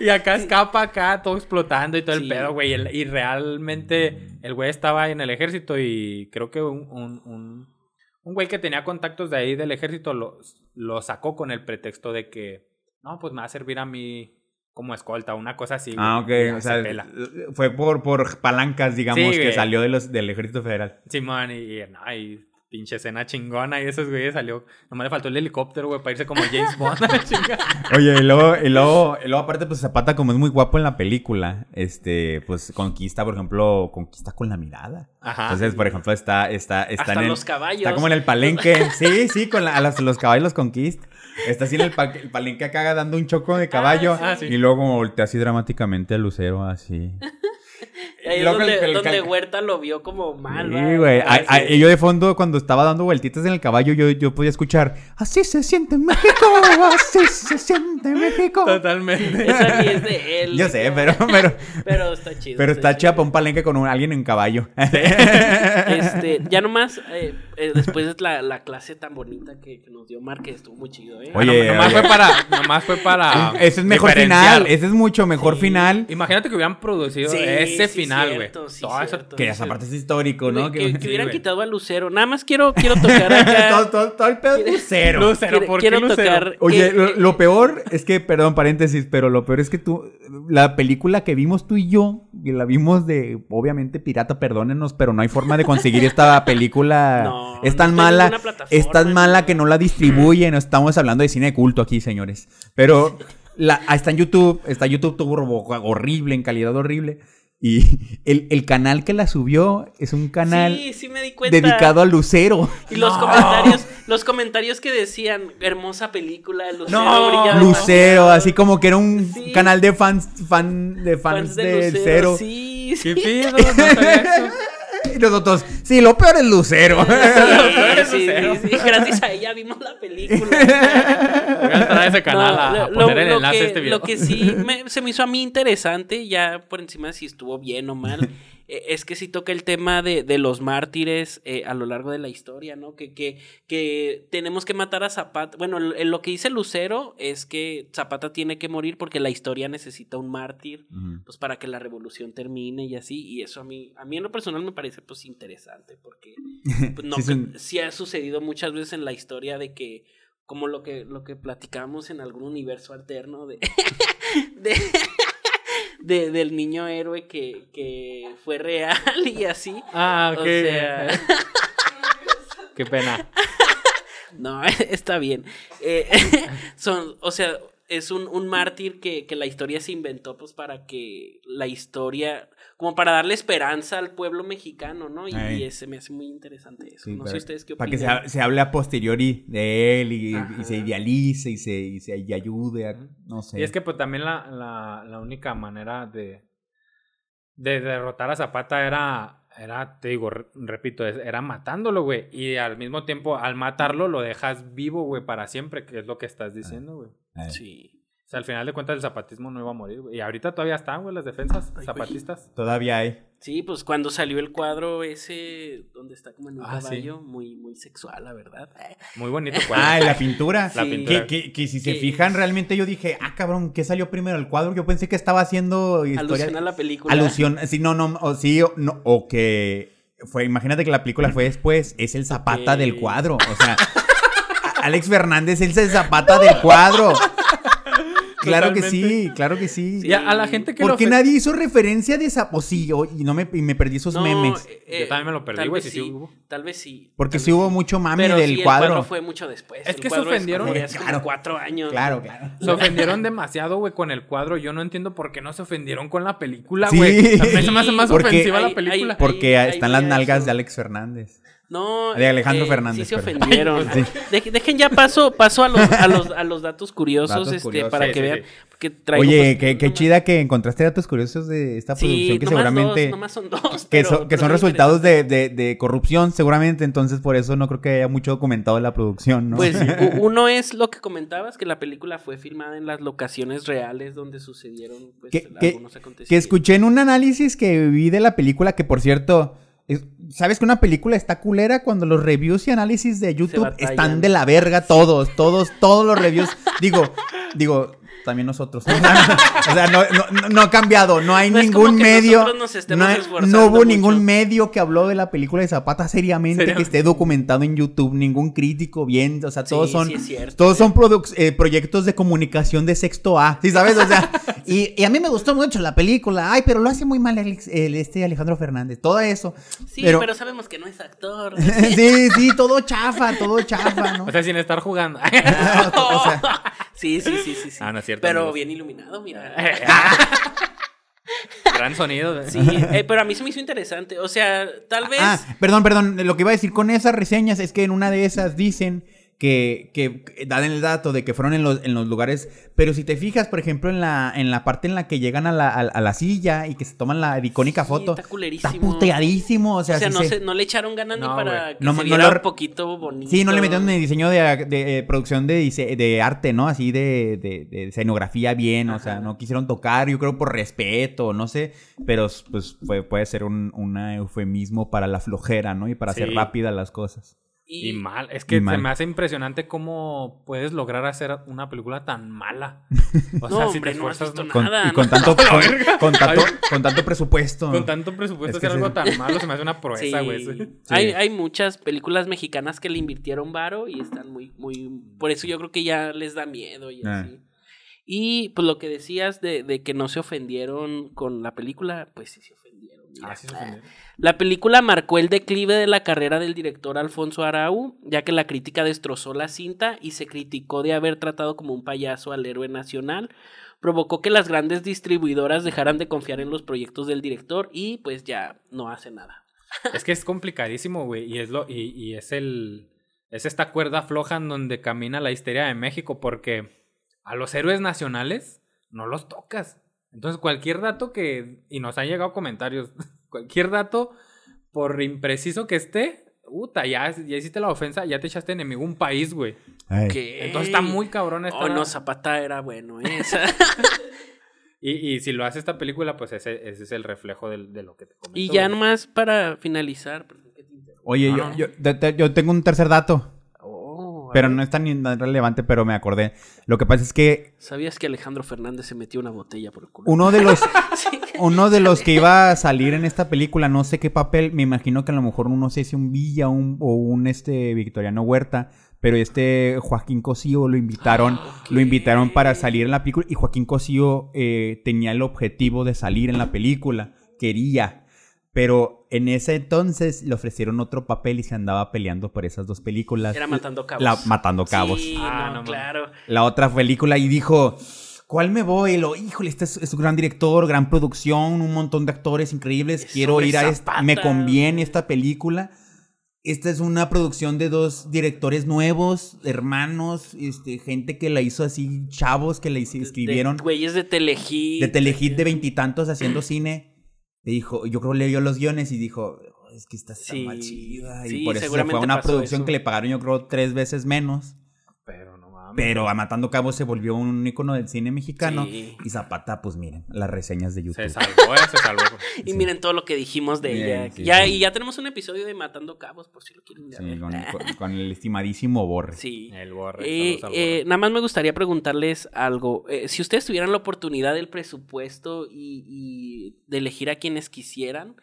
Y acá escapa, acá, todo explotando y todo el pedo, güey. Y, realmente el güey estaba en el ejército y creo que un un güey que tenía contactos de ahí del ejército lo, lo sacó con el pretexto de que, no, pues me va a servir a mí como escolta, una cosa así. Ah, ok. O se sea, fue por, por palancas, digamos, Sí, que güey. salió de los, del Ejército Federal. Simón, y, y, no, y pinche escena chingona. Y esos güeyes salió. Nomás le faltó el helicóptero, güey, para irse como James [laughs] Bond a la chingada. Oye, y luego, y luego, y luego aparte, pues Zapata, como es muy guapo en la película, este, pues conquista, por ejemplo, conquista con la mirada. Ajá. Entonces, por ejemplo, está, está, está Hasta en el, los caballos. Está como en el palenque. Sí, sí, con la- a los, los caballos los conquista. Está así en el, pa- el palenque acá dando un choco de caballo. Ah, sí. Y luego como voltea así dramáticamente al lucero, así. Ahí es donde, el- el donde Huerta lo vio como mal. Sí, güey. Yo de fondo, cuando estaba dando vueltitas en el caballo, yo, yo podía escuchar, así se siente en México, así se siente en México. Totalmente. Esa ni es de él. Yo sé, pero, pero, [laughs] Pero está chido. pero está chido. chapa un palenque con un, alguien en caballo. [laughs] Este, ya nomás, eh, eh, después de la, la clase tan bonita que, que nos dio Márquez, estuvo muy chido, ¿eh? Oye, nomás, oye. fue para, nomás fue para. Ese es mejor final, ese es mucho mejor Sí. final. Imagínate que hubieran producido Sí, ese sí, final, güey. cierto, sí, Todo eso- cierto. Que esa parte es histórico, ¿no? que, que Que- hubieran quitado a Lucero. Nada más quiero, quiero [laughs] tocar acá. todo, todo, todo el pedo es lucero. Lucero, Quiero- ¿por qué quiero Lucero? tocar- Oye, lo, peor es que, perdón, paréntesis, pero lo peor es que tú, la película que vimos tú y yo, que la vimos de, obviamente, pirata, perdónenos, pero no hay forma de conseguir esta [laughs] película. No, es tan mala, es tan mala que no la distribuyen. Estamos hablando de cine de culto aquí, señores. Pero la, está en YouTube, está en YouTube todo horrible, en calidad horrible. Y [laughs] el, el canal que la subió es un canal Sí, sí me di cuenta. dedicado a Lucero. Y los comentarios, los comentarios que decían, hermosa película, Lucero No, Lucero, demasiado". así como que era un Sí. canal de fans, fan, de fans, Fans de Lucero, cero. Sí, ¿Qué sí. pedo? No sabía eso. [laughs] [laughs] Y nosotros, sí, lo peor es Lucero. Sí, [laughs] sí, sí, sí, Gracias a ella vimos la película. [laughs] Voy a entrar a ese canal a, a lo- poner el enlace que, a este video. Lo que sí me- se me hizo a mí interesante, ya por encima de si estuvo bien o mal, es que sí toca el tema de, de los mártires eh, a lo largo de la historia, ¿no? Que, que, que tenemos que matar a Zapata. Bueno, lo- que dice Lucero es que Zapata tiene que morir porque la historia necesita un mártir, pues para que la revolución termine y así. Y eso a mí, a mí en lo personal me parece pues interesante, porque [laughs] pues, no, Sí, ha sucedido muchas veces en la historia de que como lo que lo que platicamos en algún universo alterno de [laughs] de, de- del niño héroe que, que fue real y así Ah, ok. o sea [laughs] Qué pena. no [laughs] está bien Eh, [laughs] son o sea es un, un mártir que, que la historia se inventó pues para que la historia como para darle esperanza al pueblo mexicano no y, ese me hace muy interesante eso. Sí, no para- sé ustedes qué Para opinan. que se, ha- se hable a posteriori de él y, se idealice y se, y se y ayude a, no sé. Y es que pues también la, la, la única manera de, de derrotar a Zapata era, era, te digo, re- repito, era matándolo, güey. Y al mismo tiempo, al matarlo, lo dejas vivo, güey, para siempre, que es lo que estás diciendo, güey. Eh, sí sea, al final de cuentas el zapatismo no iba a morir, güey. Y ahorita todavía están, güey, las defensas zapatistas. Todavía hay. Sí, pues cuando salió el cuadro ese donde está como en un Ah, sí. caballo, muy, muy sexual, la verdad. Muy bonito, [laughs] pues. Ah, la pintura. La Sí. pintura. Que, que- que si se fijan, realmente yo dije, ah, cabrón, ¿qué salió primero? ¿El cuadro? Yo pensé que estaba haciendo historia. Alusión a la película. Alusión, sí, no, no, o sí, o, no, o que fue, imagínate que la película fue después, es el zapata del cuadro, o sea, [laughs] Alex Fernández es el zapata del cuadro. Claro que sí, claro que sí. Sí. Y a, a la gente que ¿Por lo qué ofen- nadie hizo referencia de esa? O sí, o- y, no me, y me perdí esos No, memes. eh, Yo también me lo perdí, tal güey, vez si sí hubo. Tal vez sí. Porque sí hubo mucho mame Pero del sí, el cuadro. cuadro fue mucho después. Es El que se ofendieron. como hace Claro. como cuatro años. Claro, claro. Se ofendieron demasiado, güey, con el cuadro. Yo no entiendo por qué no se ofendieron con la película, Sí. güey. A mí se me hace más Porque- ofensiva Hay- la película. hay- Porque están las nalgas eso. de Alex Fernández. No, De Alejandro eh, Fernández, Sí se ofendieron. [laughs] Sí. Dejen ya paso, paso a, los, a, los, a los datos curiosos, Datos este, curiosos. para Sí, que sí, vean. Que traigo, Oye, pues, qué, chida que encontraste datos curiosos de esta Sí, producción que nomás seguramente... Dos, nomás son dos. que, pero- son, que pero son muy resultados de, de- de corrupción, seguramente. Entonces, por eso no creo que haya mucho documentado de la producción, ¿no? Pues uno es lo que comentabas, que la película fue filmada en las locaciones reales donde sucedieron pues, que, que- algunos acontecimientos. que escuché en un análisis que vi de la película, que por cierto, es- ¿sabes que una película está culera cuando los reviews y análisis de YouTube están de la verga todos, todos, todos los reviews? digo, digo, también nosotros. [laughs] o sea, no, no- no- no ha cambiado, no hay ningún medio. No, hubo mucho. ningún medio que habló de la película de Zapata seriamente, que esté documentado en YouTube, ningún crítico bien, o sea, Sí, todos son sí cierto, todos eh. son eh, proyectos de comunicación de sexto A, ¿sí sabes? O sea, Y, y a mí me gustó mucho la película. Ay, pero lo hace muy mal el, el- este Alejandro Fernández. Todo eso. Sí, pero, pero... sabemos que no es actor. [laughs] sí, sí, todo chafa, todo chafa, ¿no? O sea, sin estar jugando. [laughs] O sea, [laughs] sí, sí, sí, sí, sí. Ah, no es cierto, Pero amigos. bien iluminado, mira. Gran sonido. Sí, eh, pero a mí se me hizo interesante. O sea, tal vez. Ah, perdón, perdón. Lo que iba a decir con esas reseñas es que en una de esas dicen que, que, dan el dato de que fueron en los, en los lugares. Pero si te fijas, por ejemplo, en la, en la parte en la que llegan a la, a, a la silla y que se toman la icónica Sí, foto. está culerísimo. Está puteadísimo. O sea, o sea, sí no, se- se- no le echaron ganas No, ni para que No, se no viera lo un poquito bonito. Sí, no le metieron de diseño de, de, eh, producción de, de arte, ¿no? Así de, de, de escenografía bien, o sea, no quisieron tocar, yo creo por respeto, no sé, pero pues fue- puede ser un, un eufemismo para la flojera, ¿no? Y para hacer rápidas las cosas. Y, Y mal. Es que se me hace impresionante cómo puedes lograr hacer una película tan mala. [laughs] O No, hombre, no has esfuerzas, ¿no? Con, Nada, [laughs] y con ¿no? tanto, con, con tanto, Ay. con tanto presupuesto. Con tanto presupuesto Es que hacer algo tan malo se me hace una proeza, güey. [laughs] Sí. Hay, hay muchas películas mexicanas que le invirtieron varo y están muy, muy. Por eso yo creo que ya les da miedo y Ah. así. Y pues lo que decías de, de que no se ofendieron con la película, pues sí se ofendieron. Ah, sí. La película marcó el declive de la carrera del director Alfonso Arau, ya que la crítica destrozó la cinta y se criticó de haber tratado como un payaso al héroe nacional. Provocó que las grandes distribuidoras dejaran de confiar en los proyectos del director y pues ya no hace nada. Es que es complicadísimo, güey. Y es lo, y, y es el. Es esta cuerda floja en donde camina la histeria de México. Porque a los héroes nacionales no los tocas. Entonces, cualquier dato que. Y nos han llegado comentarios. [laughs] Cualquier dato, por impreciso que esté. Puta, ya, ya hiciste la ofensa, ya te echaste enemigo a un país, güey. Entonces está muy cabrón esta. Oh, no, Zapata era bueno, ¿eh? [laughs] Esa- y, y si lo hace esta película, pues ese, ese es el reflejo del- de, lo que te comento. y ya güey. nomás para finalizar. perdón que te interrumpa. Oye, No, yo, no. yo, yo tengo un tercer dato, pero no es tan tan relevante, pero me acordé. Lo que pasa es que ¿Sabías que Alejandro Fernández se metió una botella por el culo? uno de los [laughs] Sí. Uno de los que iba a salir en esta película, no sé qué papel, me imagino que a lo mejor no sé si un Villa un- o un este Victoriano Huerta, pero este Joaquín Cosío lo invitaron, Ah, lo invitaron para salir en la película y Joaquín Cosío eh, tenía el objetivo de salir en la película, quería, pero en ese entonces le ofrecieron otro papel y se andaba peleando por esas dos películas. Era Matando Cabos. La- Matando Cabos. Sí, Ah, no, claro. La otra película y dijo, ¿cuál me voy? Lo, híjole, este es, es un gran director, gran producción, un montón de actores increíbles. Es Quiero ir a esta, me conviene esta película. Esta es una producción de dos directores nuevos, hermanos, este, gente que la hizo así, chavos que la escribieron De, güeyes de Telehit. de telehit de veintitantos haciendo cine. Le dijo, yo creo que leyó los guiones y dijo, "Oh, es que está Sí, mal chida. Y sí, por eso se fue a una producción eso. que le pagaron, yo creo, tres veces menos. Pero a Matando Cabos se volvió un icono del cine mexicano. Sí. Y Zapata, pues miren, las reseñas de YouTube. Se salvó, eh, se salvó. [laughs] Y Sí. miren todo lo que dijimos de Bien, ella. sí, ya, sí. Y ya tenemos un episodio de Matando Cabos, por si lo quieren ver. con, [laughs] con- con el estimadísimo Borre. Sí. El borre. Eh, eh, nada más me gustaría preguntarles algo. Eh, si ustedes tuvieran la oportunidad del presupuesto y, y de elegir a quienes quisieran,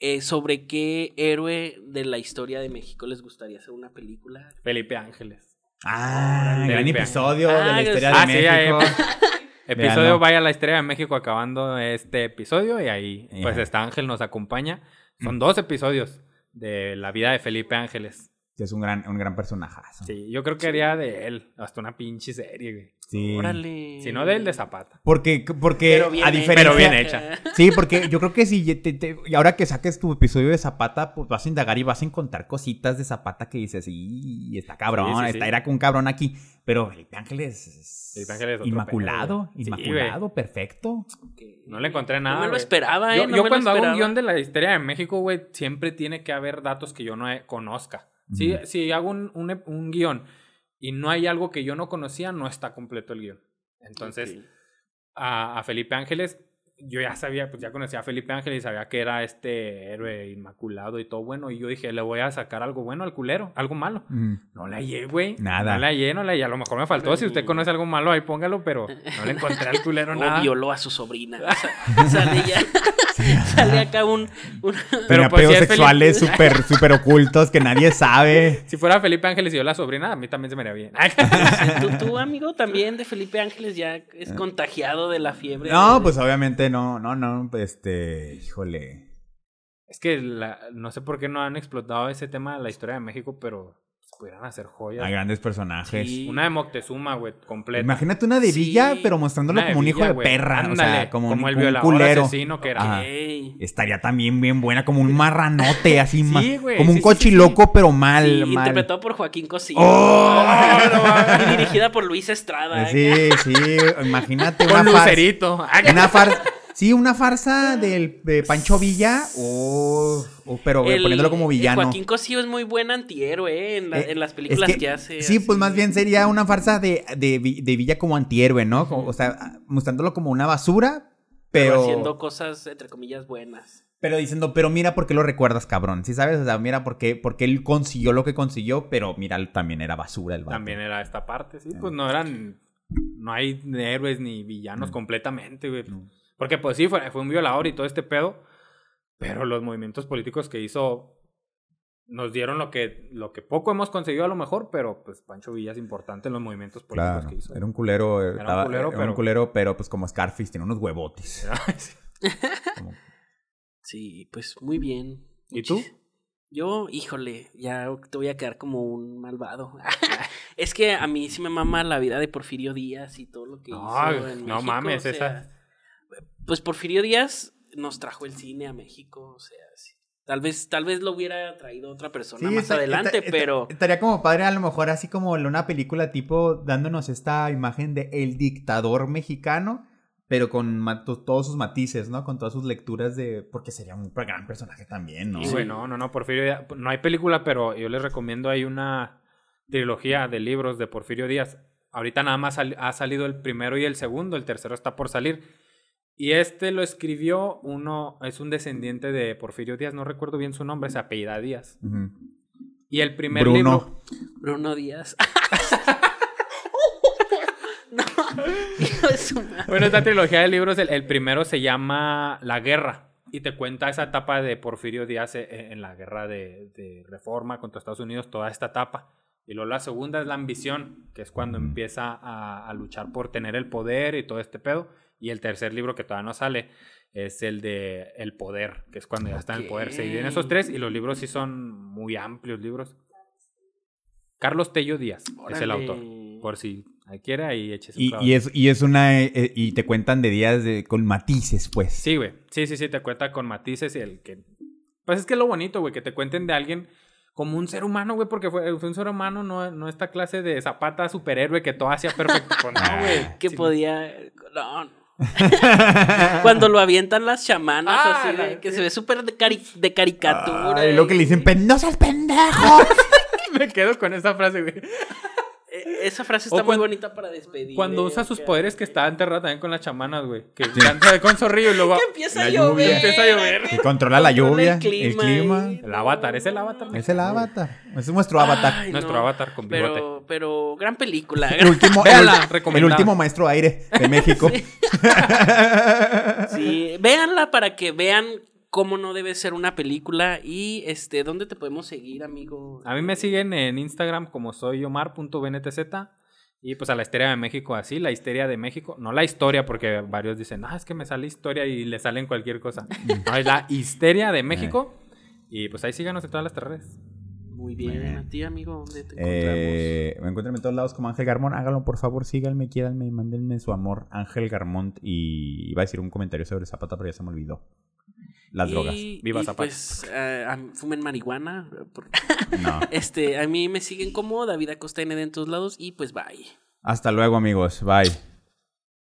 eh, ¿sobre qué héroe de la historia de México les gustaría hacer una película? Felipe Ángeles. Ah, gran episodio de Ah, la historia ah, de sí, ahí, México. [laughs] Episodio Véanlo. Vaya la Historia de México acabando este episodio y ahí pues está Ángel nos acompaña. Son dos episodios de la vida de Felipe Ángeles. Es un gran, un gran personajazo. Sí, yo creo que haría de él hasta una pinche serie, güey. Sí. Órale. Si no de él, de Zapata. Porque, porque Pero bien a diferencia... Pero bien hecha. [laughs] Sí, porque yo creo que si te- te- y ahora que saques tu episodio de Zapata, pues vas a indagar y vas a encontrar cositas de Zapata que dices, y está cabrón, Sí, sí, sí. está, era un cabrón aquí. Pero Felipe Ángeles es Felipe Ángeles es otro inmaculado, pedo, inmaculado, perfecto. No le encontré nada, No me lo güey. esperaba, ¿eh? Yo, No yo me lo cuando hago un guion de la historia de México, güey, siempre tiene que haber datos que yo no conozca. Si, hago un, un, un guion y no hay algo que yo no conocía, no está completo el guion. Entonces, a Felipe Ángeles yo ya sabía, pues ya conocía a Felipe Ángel y sabía que era este héroe inmaculado y todo bueno. Y yo dije, le voy a sacar algo bueno al culero, algo malo. Mm. No le hallé, güey. Nada. No le hallé, no le hallé. A lo mejor me faltó. Si usted conoce algo malo, ahí póngalo, pero no le encontré al culero O nada. violó a su sobrina. O sea, [laughs] sale ya. sale acá un. un- Pero Tenía pues, si sexuales súper súper ocultos que nadie sabe. Si fuera Felipe Ángeles y yo la sobrina, a mí también se me haría bien. [laughs] tú, tú, amigo, también de Felipe Ángeles ya es contagiado de la fiebre. No, de- pues obviamente no, no, no, este, híjole. es que la- no sé por qué no han explotado ese tema de la historia de México, pero pudieran hacer joyas. A grandes personajes. Sí. Una de Moctezuma, güey, completa. Imagínate una de Sí. Villa, pero mostrándolo como un hijo de perra. o sea, como, un, el un violador culero. asesino que era. Ajá. Ok. Estaría también bien buena, como un marranote, [laughs] así Sí, güey, como un sí, sí, sí, cochiloco, pero mal, Sí, mal. interpretado por Joaquín Cosío. ¡Oh! y [laughs] dirigida por Luis Estrada. Sí, sí, imagínate Con una farsa. lucerito. Ah, Una farsa. Sí, una farsa del, de Pancho Villa. Oh, oh, pero El- poniéndolo como el villano. Joaquín Cosío es muy buen antihéroe eh, en, la- Eh, en las es películas que, hace. Sí, así. pues más bien sería una farsa de, de, Vi- de Villa como antihéroe, ¿no? Como- O sea, mostrándolo como una basura, Pero pero. haciendo cosas, entre comillas, buenas. Pero diciendo, pero mira por qué lo recuerdas, cabrón. ¿Sí sabes? O sea, mira por qué, porque él consiguió lo que consiguió, pero mira, también era basura el vato. También era esta parte, sí. Pues no eran. No hay héroes ni villanos No. completamente, güey. No. Porque, pues sí, fue, fue un violador y todo este pedo. Pero los movimientos políticos que hizo nos dieron lo que, lo que poco hemos conseguido a lo mejor, pero pues Pancho Villa es importante en los movimientos políticos Claro, que hizo. era un culero. eh, un estaba- culero, era pero- un culero, pero pues como Scarface, tiene unos huevotes. [laughs] [laughs] Como- Sí, pues muy bien. ¿Y tú? Yo, híjole, ya te voy a quedar como un malvado. [laughs] es que a mí sí me mama la vida de Porfirio Díaz y todo lo que No, hizo en no México, mames, o sea, esa- Pues Porfirio Díaz nos trajo el cine a México, o sea, sí. Tal vez, tal vez lo hubiera traído otra persona Sí, más está- adelante, está- pero estaría como padre a lo mejor así como en una película tipo dándonos esta imagen de el dictador mexicano, pero con todos sus matices, ¿no? Con todas sus lecturas de... Porque sería un gran personaje también, ¿no? Y, güey, no, no, no, Porfirio Díaz. No hay película, pero yo les recomiendo, hay una trilogía de libros de Porfirio Díaz. Ahorita nada más ha salido el primero y el segundo, el tercero está por salir. Y este lo escribió uno, es un descendiente de Porfirio Díaz, no recuerdo bien su nombre, se apellida Díaz. Y el primer Bruno. libro... Bruno Díaz. [laughs] no. Bueno, esta trilogía de libros, el, el primero se llama La Guerra y te cuenta esa etapa de Porfirio Díaz eh, en la guerra de, de reforma contra Estados Unidos, toda esta etapa. Y luego la segunda es la ambición, que es cuando empieza a, a luchar por tener el poder y todo este pedo. Y el tercer libro que todavía no sale es el de El Poder, que es cuando ya está en el poder. Se dividen esos tres y los libros sí son muy amplios libros. Carlos Tello Díaz es el autor. Por si ahí quiere, ahí échese un Y, y es, y es una... eh, eh, y te cuentan de días de, con matices, pues. Sí, güey. Sí, sí, sí, te cuenta con matices y el que... Pues es que es lo bonito, güey, que te cuenten de alguien como un ser humano, güey, porque fue, fue un ser humano, no, no esta clase de zapata superhéroe que todo hacía perfecto. [laughs] Pues no, güey. Que Sí. podía. No. [laughs] Cuando lo avientan las chamanas, Ah, así de la- que se ve súper de, cari- de caricatura. Ay, lo que le dicen, y- "Pen- ¡No seas pendejo! [laughs] Me quedo con esa frase, güey. Eh, Esa frase está muy bonita para despedir. Cuando eh, usa sus que- poderes que está enterrada también con las chamanas, güey. Que canta con zorrillo y luego... [laughs] Que empieza La a llover. lluvia. Empieza a llover. Que controla la lluvia, el clima. y- El avatar, es el avatar. Es el avatar. Es nuestro avatar. Ay, Nuestro no. avatar con bigote. Pero, pero gran película. El último, el, Véala, el recomendada. último maestro aire de México. [laughs] Sí, véanla para que vean cómo no debe ser una película y este, ¿dónde te podemos seguir, amigo? A mí me siguen en Instagram como soy omar.bntz y pues a la Histeria de México así, la Histeria de México, no la historia porque varios dicen, ah, es que me sale historia y le salen cualquier cosa. [laughs] No, es la Histeria de México y pues ahí síganos en todas las redes. Muy bien, Muy bien. a ti, amigo, ¿dónde te encontramos? Eh, me encuentran en todos lados como Ángel Garmont. Háganlo, por favor, síganme, quieranme y mándenme su amor. Ángel Garmont. Y iba a decir un comentario sobre Zapata, pero ya se me olvidó. Las drogas. Viva y, Zapata. Pues eh, fumen marihuana. por- [laughs] No. Este, a mí me siguen como David Acosta ND en todos lados y pues bye. Hasta luego, amigos. Bye.